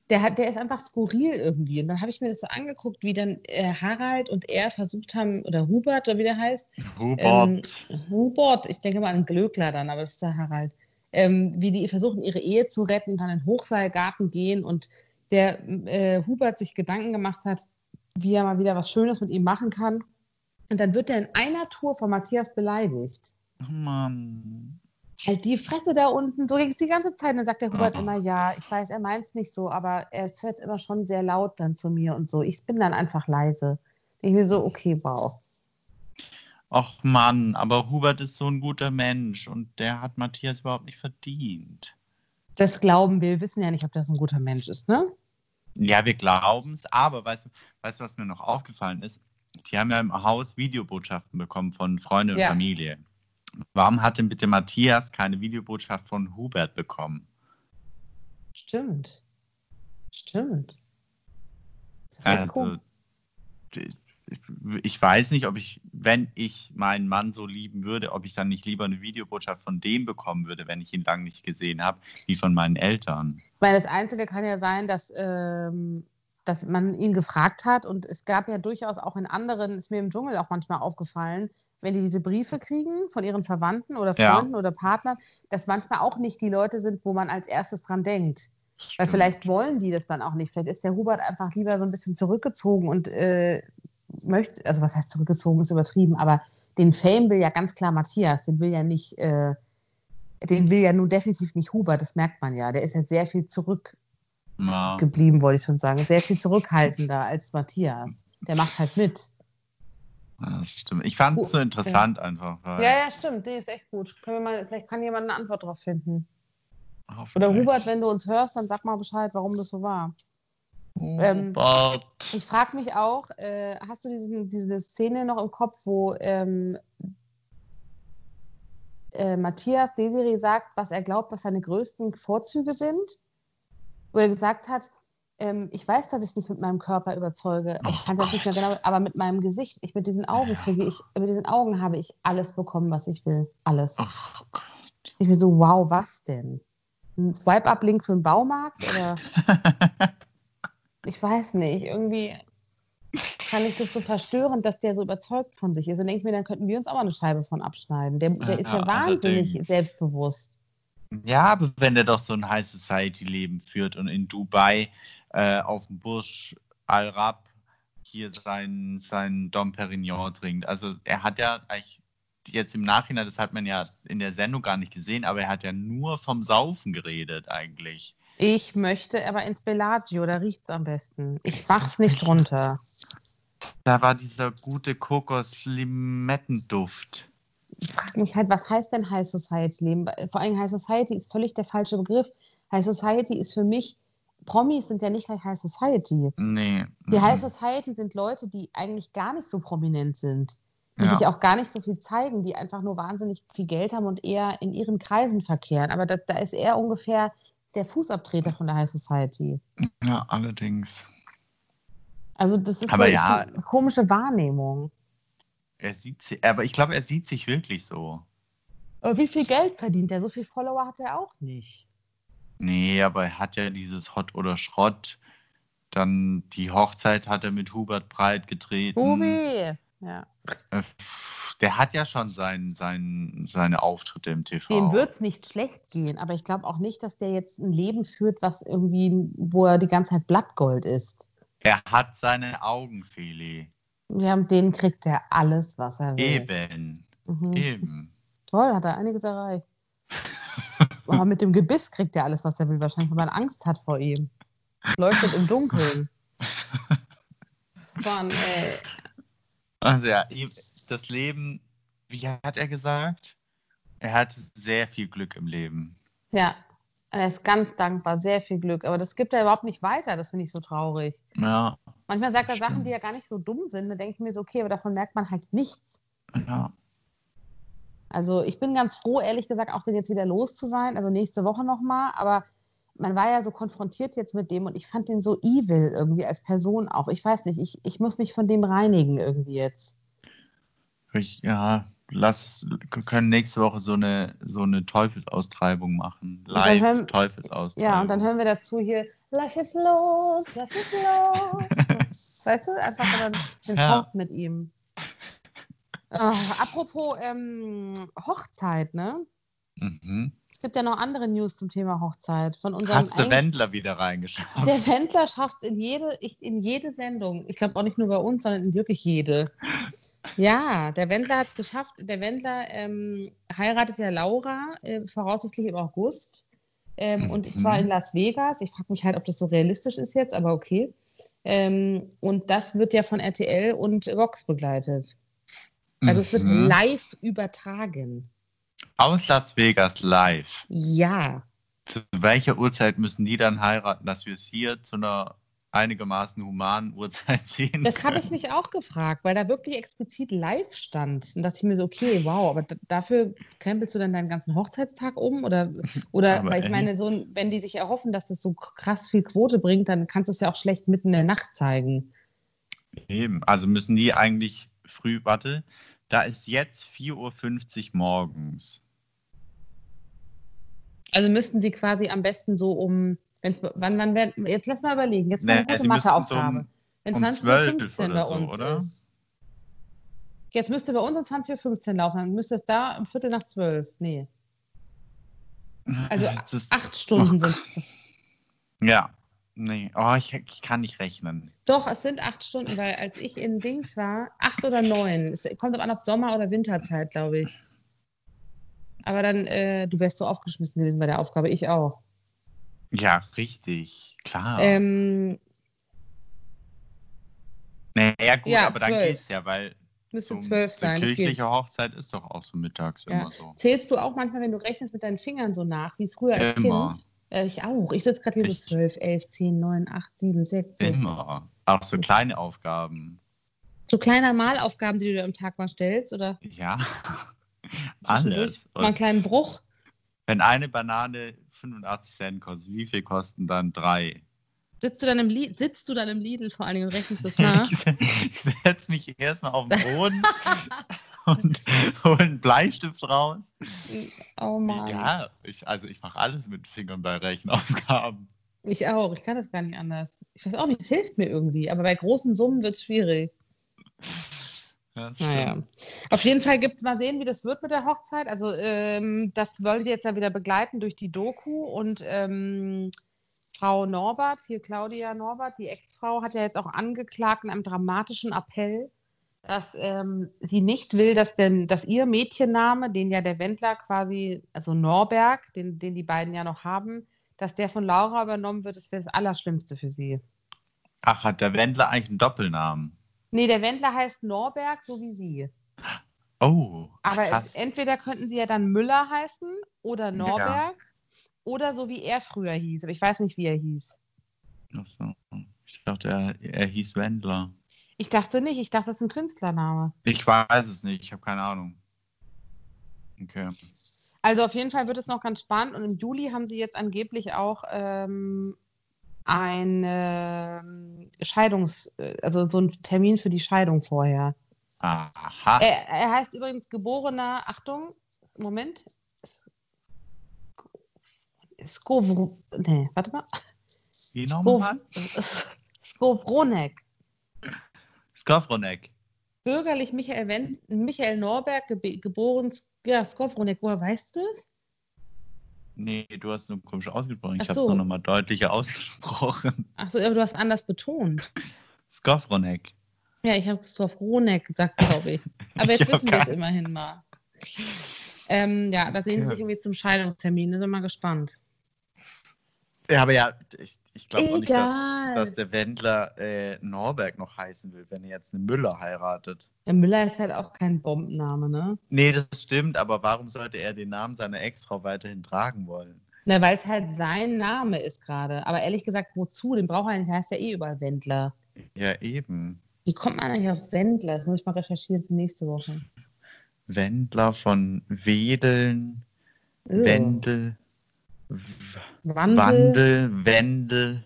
Der, hat, der ist einfach skurril irgendwie. Und dann habe ich mir das so angeguckt, wie dann äh, Harald und er versucht haben, oder Hubert, oder wie der heißt, Hubert. Hubert, ich denke mal an Glöckler dann, aber das ist der Harald, ähm, wie die versuchen, ihre Ehe zu retten und dann in den Hochseilgarten gehen und der äh, Hubert sich Gedanken gemacht hat, wie er mal wieder was Schönes mit ihm machen kann. Und dann wird er in einer Tour von Matthias beleidigt. oh Mann. Halt die Fresse da unten, so ging es die ganze Zeit. Und dann sagt der Hubert Ah. immer, ja, ich weiß, er meint es nicht so, aber er ist halt immer schon sehr laut dann zu mir und so. Ich bin dann einfach leise. Ich mir so, okay, wow. Och Mann, aber Hubert ist so ein guter Mensch und der hat Matthias überhaupt nicht verdient. Das glauben wir, wissen ja nicht, ob das ein guter Mensch ist, ne? Ja, wir glauben es, aber weißt du, weißt was mir noch aufgefallen ist? Die haben ja im Haus Videobotschaften bekommen von Freunden und Ja. Familie. Warum hat denn bitte Matthias keine Videobotschaft von Hubert bekommen? Stimmt. Stimmt. Das ist echt Also, cool. Ich, weiß nicht, ob ich, wenn ich meinen Mann so lieben würde, ob ich dann nicht lieber eine Videobotschaft von dem bekommen würde, wenn ich ihn lange nicht gesehen habe, wie von meinen Eltern. Ich meine, das Einzige kann ja sein, dass, ähm, dass man ihn gefragt hat und es gab ja durchaus auch in anderen, ist mir im Dschungel auch manchmal aufgefallen, wenn die diese Briefe kriegen von ihren Verwandten oder Ja. Freunden oder Partnern, dass manchmal auch nicht die Leute sind, wo man als erstes dran denkt. Weil Stimmt. vielleicht wollen die das dann auch nicht. Vielleicht ist der Hubert einfach lieber so ein bisschen zurückgezogen und äh, möchte, also was heißt zurückgezogen, ist übertrieben, aber den Fame will ja ganz klar Matthias, den will ja nicht, äh, den will ja nun definitiv nicht Hubert, das merkt man ja. Der ist ja sehr viel Ja. zurückgeblieben, wollte ich schon sagen. Sehr viel zurückhaltender als Matthias. Der macht halt mit. Ja, Das stimmt. Ich fand es so interessant einfach. Weil Ja, ja, stimmt. Nee, ist echt gut. Können wir mal, vielleicht kann jemand eine Antwort drauf finden. Oder. Hubert, wenn du uns hörst, dann sag mal Bescheid, warum das so war. Ähm. Ich frage mich auch, äh, hast du diesen, diese Szene noch im Kopf, wo ähm, äh, Matthias Desiree sagt, was er glaubt, was seine größten Vorzüge sind? Wo er gesagt hat, ähm, ich weiß, dass ich dich mit meinem Körper überzeuge. Ich Oh kann das nicht mehr genau, aber mit meinem Gesicht, ich mit diesen Augen kriege ich, mit diesen Augen habe ich alles bekommen, was ich will. Alles. Oh. Ich bin so, wow, was denn? Ein Swipe-Up-Link für einen Baumarkt? Oder (laughs) ich weiß nicht, irgendwie kann ich das so verstörend, dass der so überzeugt von sich ist. Und denke mir, dann könnten wir uns auch mal eine Scheibe von abschneiden. Der, der ist ja Ja, wahnsinnig allerdings. selbstbewusst. Ja, aber wenn der doch so ein High Society-Leben führt und in Dubai äh, auf dem Burj Al Rab hier sein, sein Dom Perignon trinkt. Also er hat ja eigentlich jetzt im Nachhinein, das hat man ja in der Sendung gar nicht gesehen, aber er hat ja nur vom Saufen geredet eigentlich. Ich möchte aber ins Bellagio, da riecht es am besten. Ich mach's nicht runter. Da war dieser gute Kokos-Limettenduft. Ich frage mich halt, was heißt denn High Society Leben? Vor allem High Society ist völlig der falsche Begriff. High Society ist für mich, Promis sind ja nicht gleich High Society. Nee. Die mhm. High Society sind Leute, die eigentlich gar nicht so prominent sind und Ja. sich auch gar nicht so viel zeigen, die einfach nur wahnsinnig viel Geld haben und eher in ihren Kreisen verkehren. Aber das, da ist er ungefähr der Fußabtreter von der High Society. Ja, allerdings. Also das ist Aber so ja. eine komische Wahrnehmung. Er sieht sich, aber ich glaube, er sieht sich wirklich so. Aber wie viel Geld verdient er? So viel Follower hat er auch nicht. Nee, aber er hat ja dieses Hot oder Schrott. Dann die Hochzeit hat er mit Hubert Breit getreten. Hubi! Ja. Äh, Der hat ja schon sein, sein, seine Auftritte im TV. Dem wird es nicht schlecht gehen, aber ich glaube auch nicht, dass der jetzt ein Leben führt, was irgendwie, wo er die ganze Zeit Blattgold ist. Er hat seine Augen, Feli. Ja, mit denen kriegt er alles, was er will. Eben. Mhm. Eben. Toll, hat er einiges erreicht. (laughs) Aber mit dem Gebiss kriegt er alles, was er will, wahrscheinlich, weil man Angst hat vor ihm. Leuchtet im Dunkeln. (laughs) Mann, ey. Also ja, das Leben, wie hat er gesagt? Er hat sehr viel Glück im Leben. Ja, er ist ganz dankbar, sehr viel Glück. Aber das gibt er überhaupt nicht weiter, das finde ich so traurig. Ja, Manchmal sagt er. Sachen, die ja gar nicht so dumm sind. Da denke ich mir so, okay, aber davon merkt man halt nichts. ja. Also ich bin ganz froh, ehrlich gesagt, auch den jetzt wieder los zu sein. Also nächste Woche nochmal. Aber man war ja so konfrontiert jetzt mit dem und ich fand den so evil irgendwie als Person auch. Ich weiß nicht, ich, ich muss mich von dem reinigen irgendwie jetzt. Ich, ja, lass, wir können nächste Woche so eine, so eine Teufelsaustreibung machen. dann hören- Live Teufelsaustreibung. Ja, und dann hören wir dazu hier, lass es los, lass es los. (laughs) weißt du, einfach dann den Ja. Mit ihm. Ah, apropos ähm, Hochzeit, ne? Mhm. Es gibt ja noch andere News zum Thema Hochzeit. Von unserem Hat der Wendler wieder reingeschaut? Der Wendler schafft es in jede, in jede Sendung. Ich glaube auch nicht nur bei uns, sondern in wirklich jede. Ja, der Wendler hat es geschafft. Der Wendler ähm, heiratet ja Laura äh, voraussichtlich im August. Ähm, Und Mhm. zwar in Las Vegas. Ich frage mich halt, ob das so realistisch ist jetzt, aber okay. Ähm, und das wird ja von RTL und Vox begleitet. Also es wird Mhm. live übertragen. Aus Las Vegas live. Ja. Zu welcher Uhrzeit müssen die dann heiraten, dass wir es hier zu einer einigermaßen humanen Uhrzeit (laughs) sehen Das habe ich mich auch gefragt, weil da wirklich explizit live stand. Und dachte ich mir so, okay, wow, aber dafür krempelst du dann deinen ganzen Hochzeitstag um? Oder, (laughs) oder Aber weil ich echt? meine, so, wenn die sich erhoffen, dass das so krass viel Quote bringt, dann kannst du es ja auch schlecht mitten in der Nacht zeigen. Eben. Also müssen die eigentlich früh, warte, da ist jetzt 4.50 Uhr morgens. Also müssten sie quasi am besten so um, wenn's, wann, wann werden, jetzt lass mal überlegen, jetzt Nee, eine Matheaufgabe. um- Wenn um 20.15 12 Uhr bei oder so, uns oder? ist. Jetzt müsste bei uns um 20.15 Uhr laufen, dann müsste es da um Viertel nach zwölf. Nee, Also acht Stunden sind es. (laughs) ja. Nee, oh, ich, ich kann nicht rechnen. Doch, es sind acht Stunden, weil als ich in Dings war, acht oder neun. Es kommt auch an, ob Sommer- oder Winterzeit, glaube ich. Aber dann, äh, du wärst so aufgeschmissen gewesen bei der Aufgabe, ich auch. Ja, richtig. Klar. Ähm, naja, gut, ja, aber dann 12. geht's ja, weil müsste so zwölf sein. Geht. kirchliche Hochzeit ist doch auch so mittags Ja. immer so. Zählst du auch manchmal, wenn du rechnest, mit deinen Fingern so nach, wie früher als Immer. Kind? Äh, ich auch. Ich sitze gerade hier so Ich- 12, 11, 10, 9, 8, 7, 6. Immer. Auch so kleine Aufgaben. So kleine Malaufgaben, die du dir am Tag mal stellst, oder? Ja. (laughs) Alles. Mal einen kleinen Bruch. wenn eine Banane 85 Cent kostet, wie viel kosten dann drei? Sitzt du dann im, Li sitzt du dann im Lidl vor allen Dingen und rechnest das (laughs) nach? Ich setze mich erstmal auf den Boden (laughs) und hole einen Bleistift raus. Oh Mann. Ja, ich, also ich mache alles mit Fingern bei Rechenaufgaben. Ich auch. Ich kann das gar nicht anders. Ich weiß auch nicht, es hilft mir irgendwie. Aber bei großen Summen wird es schwierig. Ja, Naja. stimmt. Auf jeden Fall gibt es mal sehen, wie das wird mit der Hochzeit. Also ähm, das wollen die jetzt ja wieder begleiten durch die Doku. Und ähm, Frau Norbert, hier Claudia Norbert, die Ex-Frau, hat ja jetzt auch angeklagt in einem dramatischen Appell, dass ähm, sie nicht will, dass, denn, dass ihr Mädchenname, den ja der Wendler quasi, also Norberg, den, den die beiden ja noch haben, dass der von Laura übernommen wird, das wäre das Allerschlimmste für sie. Ach, hat der Wendler eigentlich einen Doppelnamen? Nee, der Wendler heißt Norberg, so wie sie. Oh, Aber es, entweder könnten sie ja dann Müller heißen oder Norberg oder so wie er früher hieß. Aber ich weiß nicht, wie er hieß. Ach so. Ich dachte, er, er hieß Wendler. Ich dachte nicht, ich dachte, das ist ein Künstlername. Ich weiß es nicht, ich habe keine Ahnung. Okay. Also auf jeden Fall wird es noch ganz spannend und im Juli haben sie jetzt angeblich auch ähm, ein ähm, Scheidungs-, also so einen Termin für die Scheidung vorher. Aha. Er, er heißt übrigens geborener, Achtung, Moment. Skovro, nee, warte mal. Wie nochmal? Skowronek. Skowronek. Bürgerlich Michael, Wendt, Michael Norberg, geboren ja, Skowronek. Woher weißt du es? Nee, du hast nur komisch ausgesprochen. Ich habe es so. auch nochmal deutlicher (laughs) ausgesprochen. Achso, aber du hast anders betont. Skowronek. Ja, ich habe Skowronek gesagt, glaube ich. Aber jetzt (laughs) Ich wissen wir es immerhin mal. Ähm, ja, da sehen sie Okay. sich irgendwie zum Scheidungstermin. Da sind wir mal gespannt. Ja, aber ja, ich, ich glaube auch nicht, dass, dass der Wendler äh, Norberg noch heißen will, wenn er jetzt eine Müller heiratet. Ja, Müller ist halt auch kein Bombenname, ne? Nee, das stimmt, aber warum sollte er den Namen seiner Ex-Frau weiterhin tragen wollen? Na, weil es halt sein Name ist gerade. Aber ehrlich gesagt, wozu? Den braucht er nicht. Der heißt ja eh überall Wendler. Ja, eben. Wie kommt man eigentlich auf Wendler? Das muss ich mal recherchieren für nächste Woche. Wendler von Wedeln, Ew. Wendel, Wandel. Wandel, Wendel.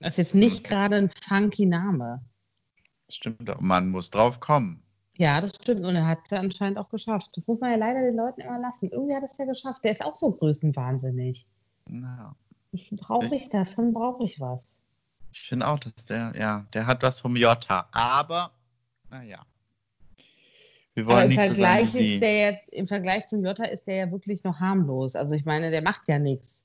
Das ist jetzt nicht gerade ein funky Name. Stimmt doch, man muss drauf kommen. Ja, das stimmt. Und er hat es anscheinend auch geschafft. Das muss man ja leider den Leuten immer lassen. Irgendwie hat er es ja geschafft. Der ist auch so größenwahnsinnig. Ja. Ich brauche ich davon, brauche ich was. Ich finde auch, dass der, ja, der hat was vom Jota. Aber, naja. Wir Aber wollen im nicht so sein Vergleich, wie sie. der im Vergleich zum Jota ist der ja wirklich noch harmlos. Also ich meine, der macht ja nichts.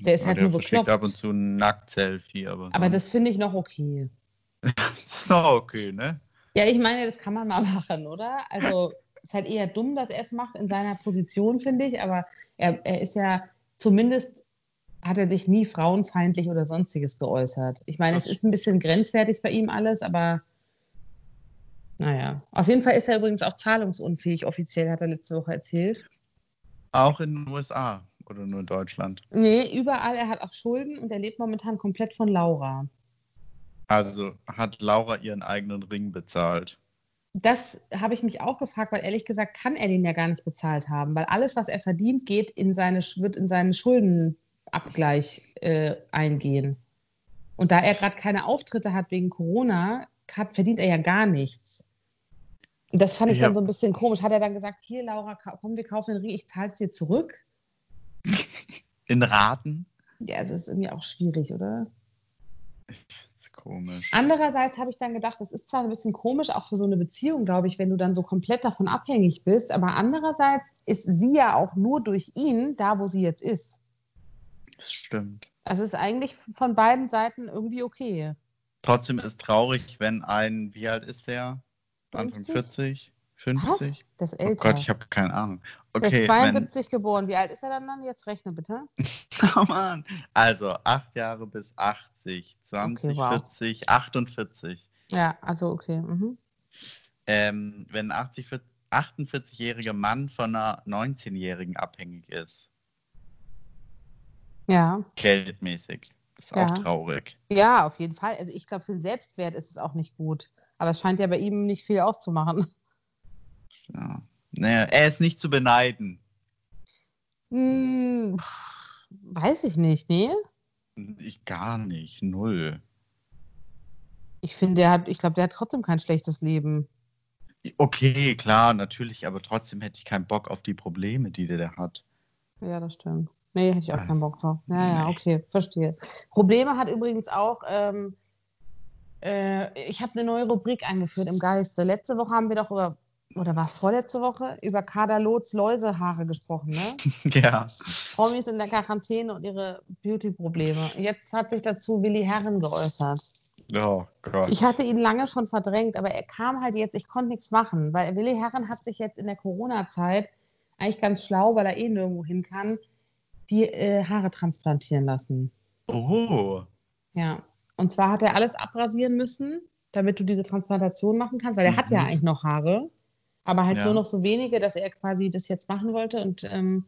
der ist Ja, halt der nur bekloppt. ab und zu ein Nackt-Selfie. Aber, Aber das finde ich noch okay. (laughs) das ist doch okay, ne? Ja, ich meine, das kann man mal (laughs) machen, oder? Also ist halt eher dumm, dass er es macht in seiner Position, finde ich. Aber er, er ist ja zumindest hat er sich nie frauenfeindlich oder sonstiges geäußert. Ich meine, Das- es ist ein bisschen grenzwertig bei ihm alles, aber naja. Auf jeden Fall ist er übrigens auch zahlungsunfähig, offiziell, hat er letzte Woche erzählt. Auch in den USA oder nur in Deutschland. Nee, überall, er hat auch Schulden und er lebt momentan komplett von Laura. Also hat Laura ihren eigenen Ring bezahlt. Das habe ich mich auch gefragt, weil ehrlich gesagt kann er den ja gar nicht bezahlt haben, weil alles, was er verdient, geht in seine, wird in seinen Schuldenabgleich äh, eingehen. Und da er gerade keine Auftritte hat wegen Corona, hat, verdient er ja gar nichts. Das fand ich Ich dann so ein bisschen komisch. Hat er dann gesagt, hier Laura, komm, wir kaufen den Ring, ich zahle es dir zurück? (laughs) In Raten? Ja, das ist irgendwie auch schwierig, oder? Das ist komisch. Andererseits habe ich dann gedacht, das ist zwar ein bisschen komisch, auch für so eine Beziehung, glaube ich, wenn du dann so komplett davon abhängig bist, aber andererseits ist sie ja auch nur durch ihn da, wo sie jetzt ist. Das stimmt. Also es ist eigentlich von beiden Seiten irgendwie okay. Trotzdem ist traurig, wenn ein, wie alt ist der? Anfang 50? 40? Was? 50? Das ist Oh älter. Gott, ich habe keine Ahnung. Okay, ist 72 geboren. Wie alt ist er dann dann? Jetzt rechne bitte. wenn, (laughs) oh Mann. Also 8 Jahre bis 80, 20, Okay, wow. 40, 48. Ja, also okay. Mhm. Ähm, wenn ein 80, 48-jähriger Mann von einer 19-jährigen abhängig ist, Ja. geldmäßig, ist Ja. auch traurig. Ja, auf jeden Fall. Also ich glaube, für den Selbstwert ist es auch nicht gut. Aber es scheint ja bei ihm nicht viel auszumachen. (laughs) Ja. Naja, er ist nicht zu beneiden. Hm, weiß ich nicht, nee. Ich gar nicht, null. Ich finde, der hat, ich glaube, der hat trotzdem kein schlechtes Leben. Okay, klar, natürlich, aber trotzdem hätte ich keinen Bock auf die Probleme, die der da hat. Ja, das stimmt. Nee, hätte ich auch Ah, keinen Bock drauf. Ja, ja, okay, verstehe. Probleme hat übrigens auch, ähm, äh, ich habe eine neue Rubrik eingeführt im Geiste. Letzte Woche haben wir doch über, oder war es vorletzte Woche, über Kader Loths Läusehaare gesprochen, ne? (laughs) Ja. Promis in der Quarantäne und ihre Beauty-Probleme. Jetzt hat sich dazu Willi Herren geäußert. Oh Gott. Ich hatte ihn lange schon verdrängt, aber er kam halt jetzt, ich konnte nichts machen, weil Willi Herren hat sich jetzt in der Corona-Zeit eigentlich ganz schlau, weil er eh nirgendwo hin kann, die äh, Haare transplantieren lassen. oh. Ja. Und zwar hat er alles abrasieren müssen, damit du diese Transplantation machen kannst, weil er hat ja Mhm. eigentlich noch Haare, aber halt Ja. nur noch so wenige, dass er quasi das jetzt machen wollte. Und ähm,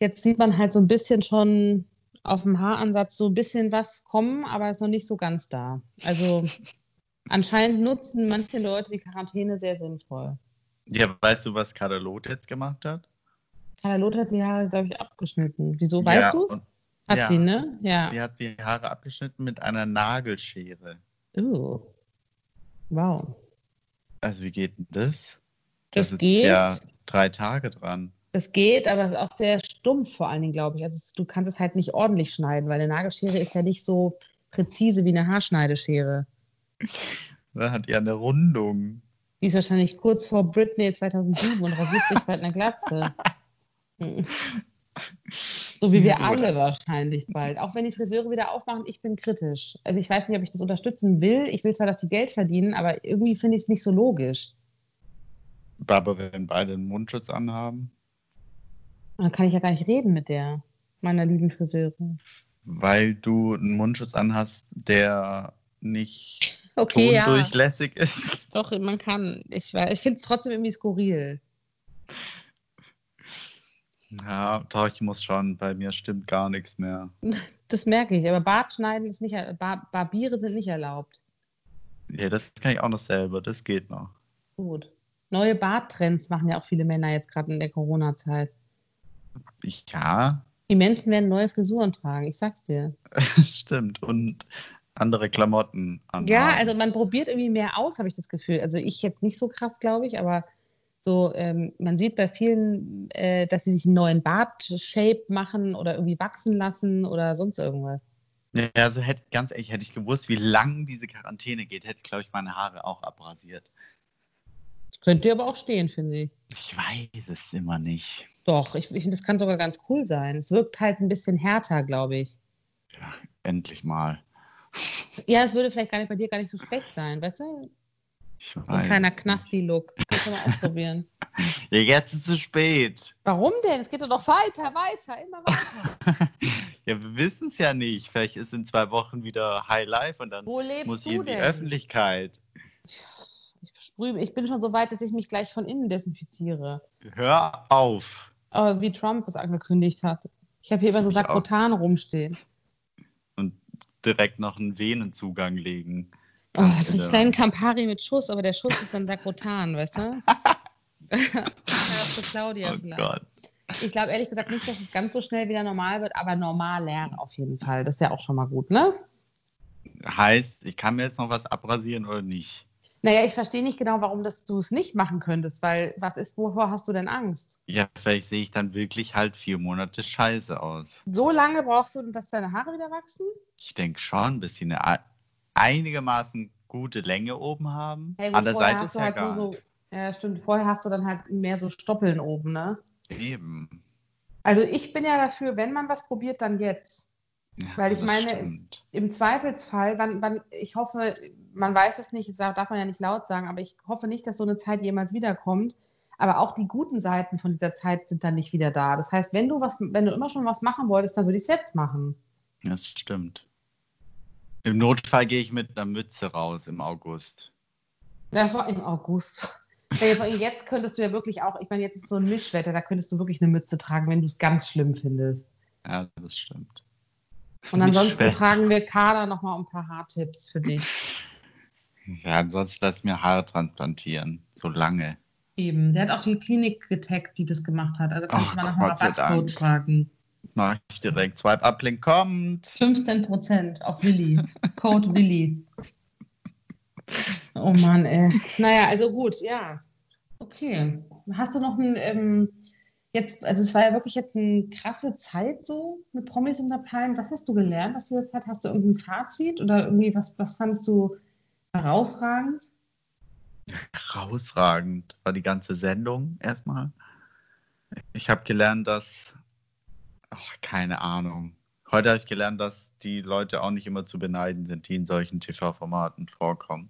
jetzt sieht man halt so ein bisschen schon auf dem Haaransatz so ein bisschen was kommen, aber ist noch nicht so ganz da. Also (laughs) anscheinend nutzen manche Leute die Quarantäne sehr sinnvoll. Ja, weißt du, was Kadalot jetzt gemacht hat? Carla hat die Haare, glaube ich, abgeschnitten. Wieso, weißt ja, du es? Hat ja. sie, ne? Ja. Sie hat die Haare abgeschnitten mit einer Nagelschere. Uh. Wow. Also wie geht denn das? Das sitzt geht. ja drei Tage dran. Das geht, aber auch sehr stumpf vor allen Dingen, glaube ich. Also du kannst es halt nicht ordentlich schneiden, weil eine Nagelschere ist ja nicht so präzise wie eine Haarschneideschere. Dann hat die eine Rundung. Die ist wahrscheinlich kurz vor Britney 2007 und rasiert sich bald eine Glatze. (laughs) So wie wir alle wahrscheinlich bald. Auch wenn die Friseure wieder aufmachen, ich bin kritisch. Also ich weiß nicht, ob ich das unterstützen will. Ich will zwar, dass die Geld verdienen, aber irgendwie finde ich es nicht so logisch. Aber wenn beide einen Mundschutz anhaben, Dann kann ich ja gar nicht reden mit der, meiner lieben Friseurin. weil du einen Mundschutz anhast, der nicht (laughs) Okay, ja. tondurchlässig ist. Doch, man kann. Ich, ich finde es trotzdem irgendwie skurril. Ja, doch, ich muss schon, bei mir stimmt gar nichts mehr. (laughs) Das merke ich. Aber Bartschneiden ist nicht, Bar Barbiere sind nicht erlaubt. Ja, das kann ich auch noch selber, das geht noch. Gut. Neue Barttrends machen ja auch viele Männer jetzt gerade in der Corona-Zeit. Ja, Die Menschen werden neue Frisuren tragen, ich sag's dir. (laughs) stimmt. Und andere Klamotten anhaben. Ja, also man probiert irgendwie mehr aus, habe ich das Gefühl. Also ich jetzt nicht so krass, glaube ich, aber so, ähm, man sieht bei vielen, äh, dass sie sich einen neuen Bart-Shape machen oder irgendwie wachsen lassen oder sonst irgendwas. Ja, also hätte, ganz ehrlich, hätte ich gewusst, wie lang diese Quarantäne geht, hätte ich, glaube ich, meine Haare auch abrasiert. Könnte aber auch stehen, finde ich. Ich weiß es immer nicht. Doch, ich, ich das kann sogar ganz cool sein. Es wirkt halt ein bisschen härter, glaube ich. Ja, endlich mal. Ja, es würde vielleicht gar nicht bei dir gar nicht so schlecht sein, weißt du? Ich So ein weiß kleiner. Knasti-Look. Kannst du mal ausprobieren. (laughs) Jetzt ist es zu spät. Warum denn? Es geht doch weiter, weiter, immer weiter. (laughs) ja, wir wissen es ja nicht. Vielleicht ist in zwei Wochen wieder High Life und dann muss ich in die denn? Öffentlichkeit. Ich, sprühe, ich bin schon so weit, dass ich mich gleich von innen desinfiziere. Hör auf. Aber wie Trump es angekündigt hat. Ich habe hier immer so ich. Sakrotan rumstehen. Und direkt noch einen Venenzugang legen. Oh, einen genau. kleinen Campari mit Schuss, aber der Schuss ist dann Sakrotan, weißt du? (laughs) ja, für Claudia oh vielleicht. Gott. Ich glaube ehrlich gesagt nicht, dass es ganz so schnell wieder normal wird, aber normaler auf jeden Fall. Das ist ja auch schon mal gut, ne? Heißt, ich kann mir jetzt noch was abrasieren oder nicht? Naja, ich verstehe nicht genau, warum das, du es nicht machen könntest, weil was ist, wovor hast du denn Angst? Ja, vielleicht sehe ich dann wirklich halt vier Monate scheiße aus. So lange brauchst du, dass deine Haare wieder wachsen? Ich denke schon, bis sie eine ei- einigermaßen gute Länge oben haben. Hey, An der Seite ist ja halt gar so, ja stimmt, vorher hast du dann halt mehr so Stoppeln oben, ne? Eben. Also ich bin ja dafür, wenn man was probiert, dann jetzt. Ja, Weil ich meine, stimmt. Im Zweifelsfall, wann, wann, ich hoffe, man weiß es nicht, das darf man ja nicht laut sagen, aber ich hoffe nicht, dass so eine Zeit jemals wiederkommt. Aber auch die guten Seiten von dieser Zeit sind dann nicht wieder da. Das heißt, wenn du was, wenn du immer schon was machen wolltest, dann würde ich es jetzt machen. Das stimmt. Im Notfall gehe ich mit einer Mütze raus im August. Ja, vor im August. Jetzt könntest du ja wirklich auch, ich meine, jetzt ist so ein Mischwetter, da könntest du wirklich eine Mütze tragen, wenn du es ganz schlimm findest. Ja, das stimmt. Und ansonsten Mischwetter. fragen wir Kader nochmal um ein paar Haartipps für dich. Ja, ansonsten lass mir Haare transplantieren. So lange. Eben. Der hat auch die Klinik getaggt, die das gemacht hat. Also kannst du mal nach einem Rabattcode fragen. Mach ich direkt. Swipe Uplink kommt. 15% auf Willi. Code Willi. Oh Mann, ey. Naja, also gut, ja. Okay. Hast du noch ein, ähm, jetzt, also es war ja wirklich jetzt eine krasse Zeit so mit Promis unter Palmen. Was hast du gelernt aus dieser Zeit? Hast du irgendein Fazit oder irgendwie was, was fandest du herausragend? Herausragend war die ganze Sendung erstmal. Ich habe gelernt, dass. Ach, keine Ahnung. Heute habe ich gelernt, dass die Leute auch nicht immer zu beneiden sind, die in solchen TV-Formaten vorkommen.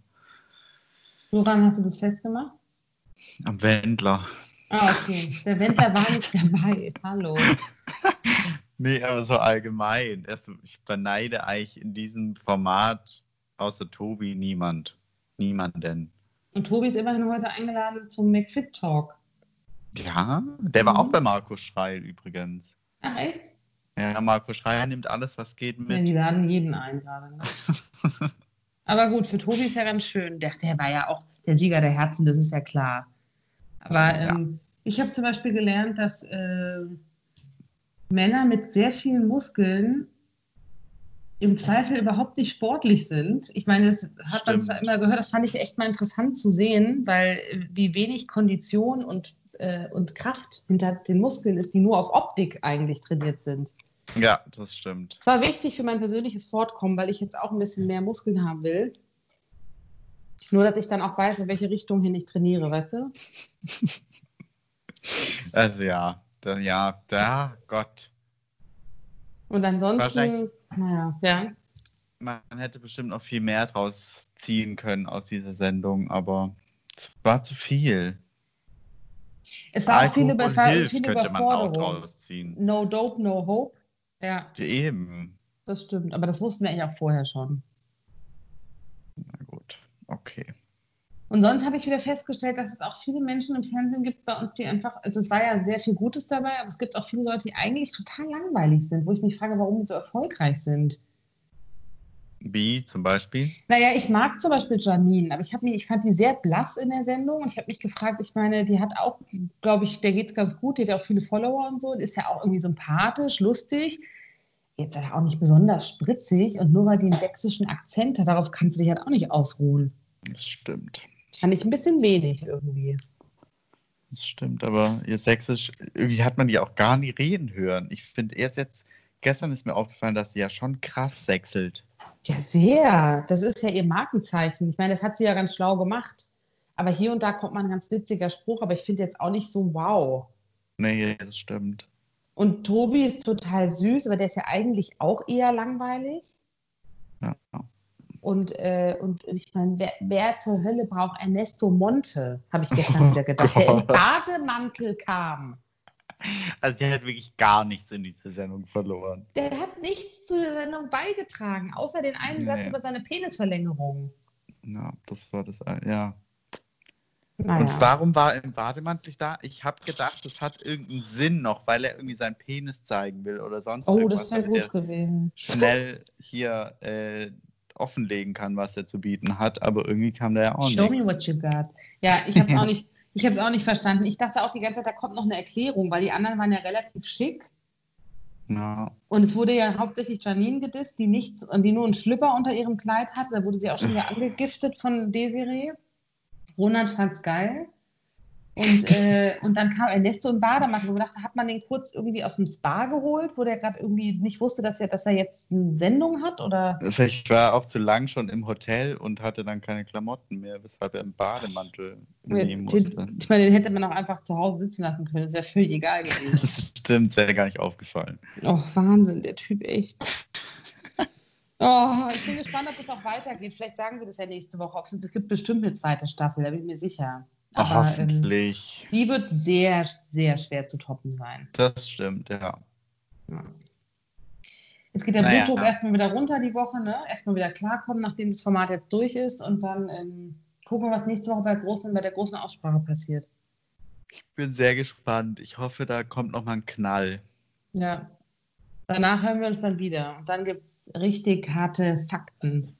Woran hast du das festgemacht? Am Wendler. Ah, okay. Der Wendler war nicht dabei. (laughs) Hallo. Nee, aber so allgemein. Ich beneide eigentlich in diesem Format außer Tobi niemand. Niemanden. Und Tobi ist immerhin heute eingeladen zum McFit Talk. Ja, der war Mhm. auch bei Markus Schreil übrigens. Ach echt? Ja, Markus Schreil nimmt alles, was geht Ja, mit. die laden jeden ein gerade. Ne? (laughs) Aber gut, für Tobi ist ja ganz schön. Der, der war ja auch der Sieger der Herzen, das ist ja klar. Aber Ja. ähm, ich habe zum Beispiel gelernt, dass äh, Männer mit sehr vielen Muskeln im Zweifel überhaupt nicht sportlich sind. Ich meine, das hat man Stimmt. zwar immer gehört, das fand ich echt mal interessant zu sehen, weil äh, wie wenig Kondition und, äh, und Kraft hinter den Muskeln ist, die nur auf Optik eigentlich trainiert sind. Ja, das stimmt. Es war wichtig für mein persönliches Fortkommen, weil ich jetzt auch ein bisschen mehr Muskeln haben will. Nur, dass ich dann auch weiß, in welche Richtung hin ich trainiere, weißt du? (laughs) Also ja, da, ja, da, Gott. Und ansonsten, naja, ja. Man hätte bestimmt noch viel mehr draus ziehen können aus dieser Sendung, aber es war zu viel. Es war auch viel, über, es war hilft, viel Überforderung. No dope, no hope. Ja, Ja, Eben. das stimmt. Aber das wussten wir eigentlich auch vorher schon. Na gut, okay. Und sonst habe ich wieder festgestellt, dass es auch viele Menschen im Fernsehen gibt bei uns, die einfach, also es war ja sehr viel Gutes dabei, aber es gibt auch viele Leute, die eigentlich total langweilig sind, wo ich mich frage, warum die so erfolgreich sind. Wie zum Beispiel? Naja, ich mag zum Beispiel Janine, aber ich, mich, ich fand die sehr blass in der Sendung und ich habe mich gefragt, ich meine, die hat auch, glaube ich, der geht es ganz gut, die hat ja auch viele Follower und so, die ist ja auch irgendwie sympathisch, lustig, jetzt aber auch nicht besonders spritzig und nur weil die einen sächsischen Akzent hat, darauf kannst du dich halt auch nicht ausruhen. Das stimmt. Fand ich ein bisschen wenig irgendwie. Das stimmt, aber ihr Sächsisch, irgendwie hat man die auch gar nie reden hören. Ich finde erst jetzt, gestern ist mir aufgefallen, dass sie ja schon krass sächselt. Ja, sehr. Das ist ja ihr Markenzeichen. Ich meine, das hat sie ja ganz schlau gemacht. Aber hier und da kommt mal ein ganz witziger Spruch, aber ich finde jetzt auch nicht so wow. Nee, das stimmt. Und Tobi ist total süß, aber der ist ja eigentlich auch eher langweilig. Ja. Und, äh, und ich meine, wer, wer zur Hölle braucht Ernesto Monte, habe ich gestern Oh (laughs) wieder gedacht, der im Gott. Bademantel kam. Also der hat wirklich gar nichts in dieser Sendung verloren. Der hat nichts zur Sendung beigetragen, außer den einen Satz Nee. über seine Penisverlängerung. Ja, das war das, ja. Naja. Und warum war er im Bademantel da? Ich habe gedacht, das hat irgendeinen Sinn noch, weil er irgendwie seinen Penis zeigen will oder sonst oh, irgendwas, das wäre gut gewesen. schnell hier äh, offenlegen kann, was er zu bieten hat. Aber irgendwie kam da ja auch Show me nichts. what you got. Ja, ich habe (laughs) auch nicht. Ich habe es auch nicht verstanden. Ich dachte auch die ganze Zeit, da kommt noch eine Erklärung, weil die anderen waren ja relativ schick. Ja, Und es wurde ja hauptsächlich Janine gedisst, die nichts, die nur einen Schlüpper unter ihrem Kleid hat. Da wurde sie auch schon wieder angegiftet von Desiree. Ronald fand's geil. Und, (laughs) äh, und dann kam Ernesto im Bademantel, wo wir dachten, hat man den kurz irgendwie aus dem Spa geholt, wo der gerade irgendwie nicht wusste, dass er, dass er jetzt eine Sendung hat? Oder Vielleicht war er auch zu lang schon im Hotel und hatte dann keine Klamotten mehr, weshalb er im Bademantel nehmen musste. den, ich meine, den hätte man auch einfach zu Hause sitzen lassen können. Das wäre völlig egal gewesen. (laughs) Das stimmt, wäre gar nicht aufgefallen. Oh, Wahnsinn, der Typ echt. (laughs) Oh, ich bin gespannt, ob es auch weitergeht. Vielleicht sagen sie das ja nächste Woche. Es gibt bestimmt eine zweite Staffel, da bin ich mir sicher. Aber ähm, Hoffentlich. die wird sehr, sehr schwer zu toppen sein. Das stimmt, ja. Ja. Jetzt geht der Naja. Blutdruck erstmal wieder runter die Woche, ne? Erstmal wieder klarkommen, nachdem das Format jetzt durch ist. Und dann ähm, gucken wir, was nächste Woche bei, der großen, bei der großen Aussprache passiert. Ich bin sehr gespannt. Ich hoffe, da kommt noch mal ein Knall. Ja. Danach hören wir uns dann wieder. Und dann gibt es richtig harte Fakten.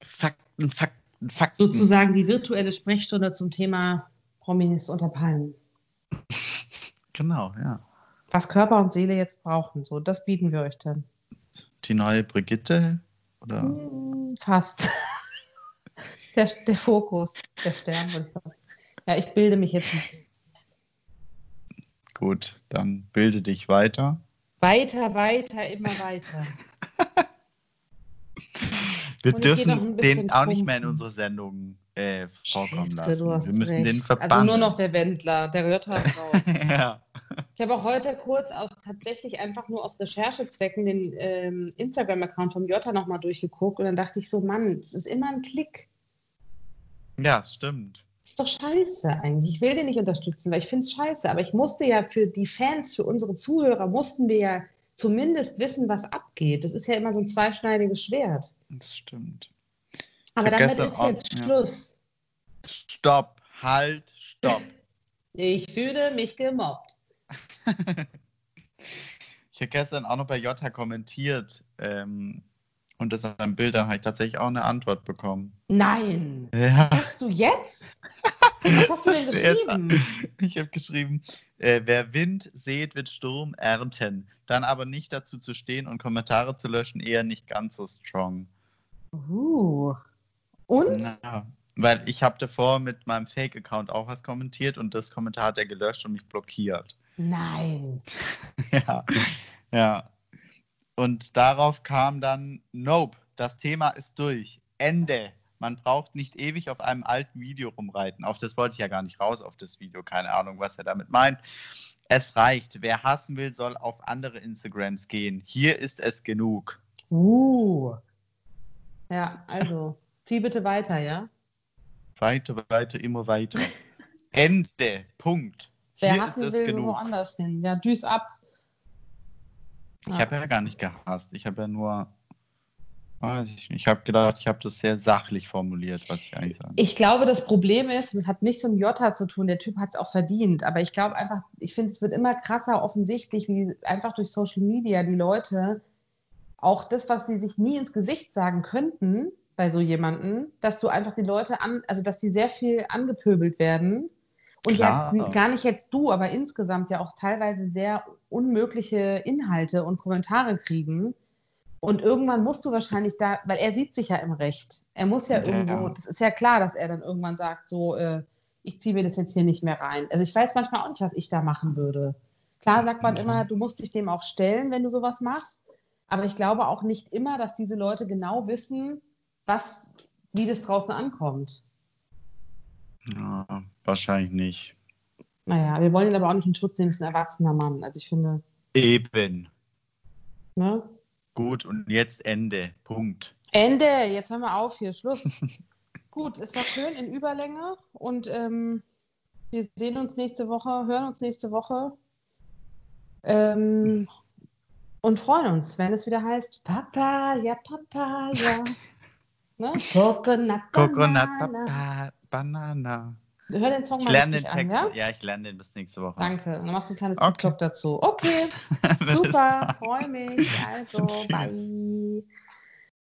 Fakten, Fakten, Fakten. sozusagen die virtuelle Sprechstunde zum Thema Promis unter Palmen. (laughs) Genau, ja. Was Körper und Seele jetzt brauchen, so das bieten wir euch dann. Die neue Brigitte? Oder? Hm, Fast. (laughs) Der, der Fokus, der Stern. würde ich sagen. Ja, ich bilde mich jetzt bisschen. Gut, dann bilde dich weiter. weiter, weiter, immer weiter. (laughs) Wir Und dürfen den auch nicht mehr in unsere Sendung äh, vorkommen Scheiße, lassen. Wir müssen recht. den verbannen. Also nur noch der Wendler, der Götter ist (laughs) raus. ja. Ich habe auch heute kurz aus tatsächlich einfach nur aus Recherchezwecken den ähm, Instagram-Account vom Jota nochmal durchgeguckt und dann dachte ich so, Mann, es ist immer ein Klick. ja, stimmt. Das ist doch scheiße eigentlich. Ich will den nicht unterstützen, weil ich finde es scheiße. Aber ich musste ja für die Fans, für unsere Zuhörer, mussten wir ja zumindest wissen, was abgeht. Das ist ja immer so ein zweischneidiges Schwert. Das stimmt. Aber damit ist auch- jetzt ja. Schluss. Stopp, halt, stopp. Ich fühle mich gemobbt. (laughs) Ich habe gestern auch noch bei Jota kommentiert ähm, und das ein Bild, da habe ich tatsächlich auch eine Antwort bekommen. Nein. Ja, Sagst du jetzt? (laughs) Was hast du denn (laughs) geschrieben? Ich habe geschrieben, äh, wer Wind sät, wird Sturm ernten. Dann aber nicht dazu zu stehen und Kommentare zu löschen, eher nicht ganz so strong. Uh. Und? Ja, weil ich habe davor mit meinem Fake-Account auch was kommentiert und das Kommentar hat er gelöscht und mich blockiert. Nein. (laughs) ja, ja. Und darauf kam dann, nope, das Thema ist durch. Ende. Man braucht nicht ewig auf einem alten Video rumreiten. Auf das wollte ich ja gar nicht raus, auf das Video. Keine Ahnung, was er damit meint. Es reicht. Wer hassen will, soll auf andere Instagrams gehen. Hier ist es genug. Uh. Ja, also, zieh bitte weiter, ja? Weiter, weiter, immer weiter. (laughs) Ende. Punkt. Wer Hier hassen will, genug. woanders hin. Ja, düs ab. Ich Ja. habe ja gar nicht gehasst. Ich habe ja nur. Ich habe gedacht, ich habe das sehr sachlich formuliert, was ich eigentlich sage. Ich glaube, das Problem ist, und es hat nichts mit Jota zu tun, der Typ hat es auch verdient, aber ich glaube einfach, ich finde, es wird immer krasser offensichtlich, wie einfach durch Social Media die Leute auch das, was sie sich nie ins Gesicht sagen könnten bei so jemandem, dass du einfach die Leute an, also dass die sehr viel angepöbelt werden. Und ja, gar nicht jetzt du, aber insgesamt ja auch teilweise sehr unmögliche Inhalte und Kommentare kriegen. Und irgendwann musst du wahrscheinlich da, weil er sieht sich ja im Recht. Er muss ja Ja. irgendwo, das ist ja klar, dass er dann irgendwann sagt, so, äh, ich ziehe mir das jetzt hier nicht mehr rein. Also ich weiß manchmal auch nicht, was ich da machen würde. Klar sagt man Ja. immer, du musst dich dem auch stellen, wenn du sowas machst. Aber ich glaube auch nicht immer, dass diese Leute genau wissen, was, wie das draußen ankommt. Ja, wahrscheinlich nicht. Naja, wir wollen ihn aber auch nicht in Schutz nehmen, ist ein erwachsener Mann. Also ich finde, Eben. ne? Gut, und jetzt Ende. Punkt. Ende, jetzt hören wir auf hier, Schluss. (laughs) Gut, es war schön in Überlänge und ähm, wir sehen uns nächste Woche, hören uns nächste Woche ähm, und freuen uns, wenn es wieder heißt Papa, ja Papa, ja. (laughs) Ne? Coconut, Coconut. Papa, Banana. Hör den Song Ich mal lerne den Text. an, ja? ja? ich lerne den bis nächste Woche. Danke. Und dann machst du ein kleines Okay. TikTok dazu. Okay, (laughs) super, freue mich. (laughs) Also, bye.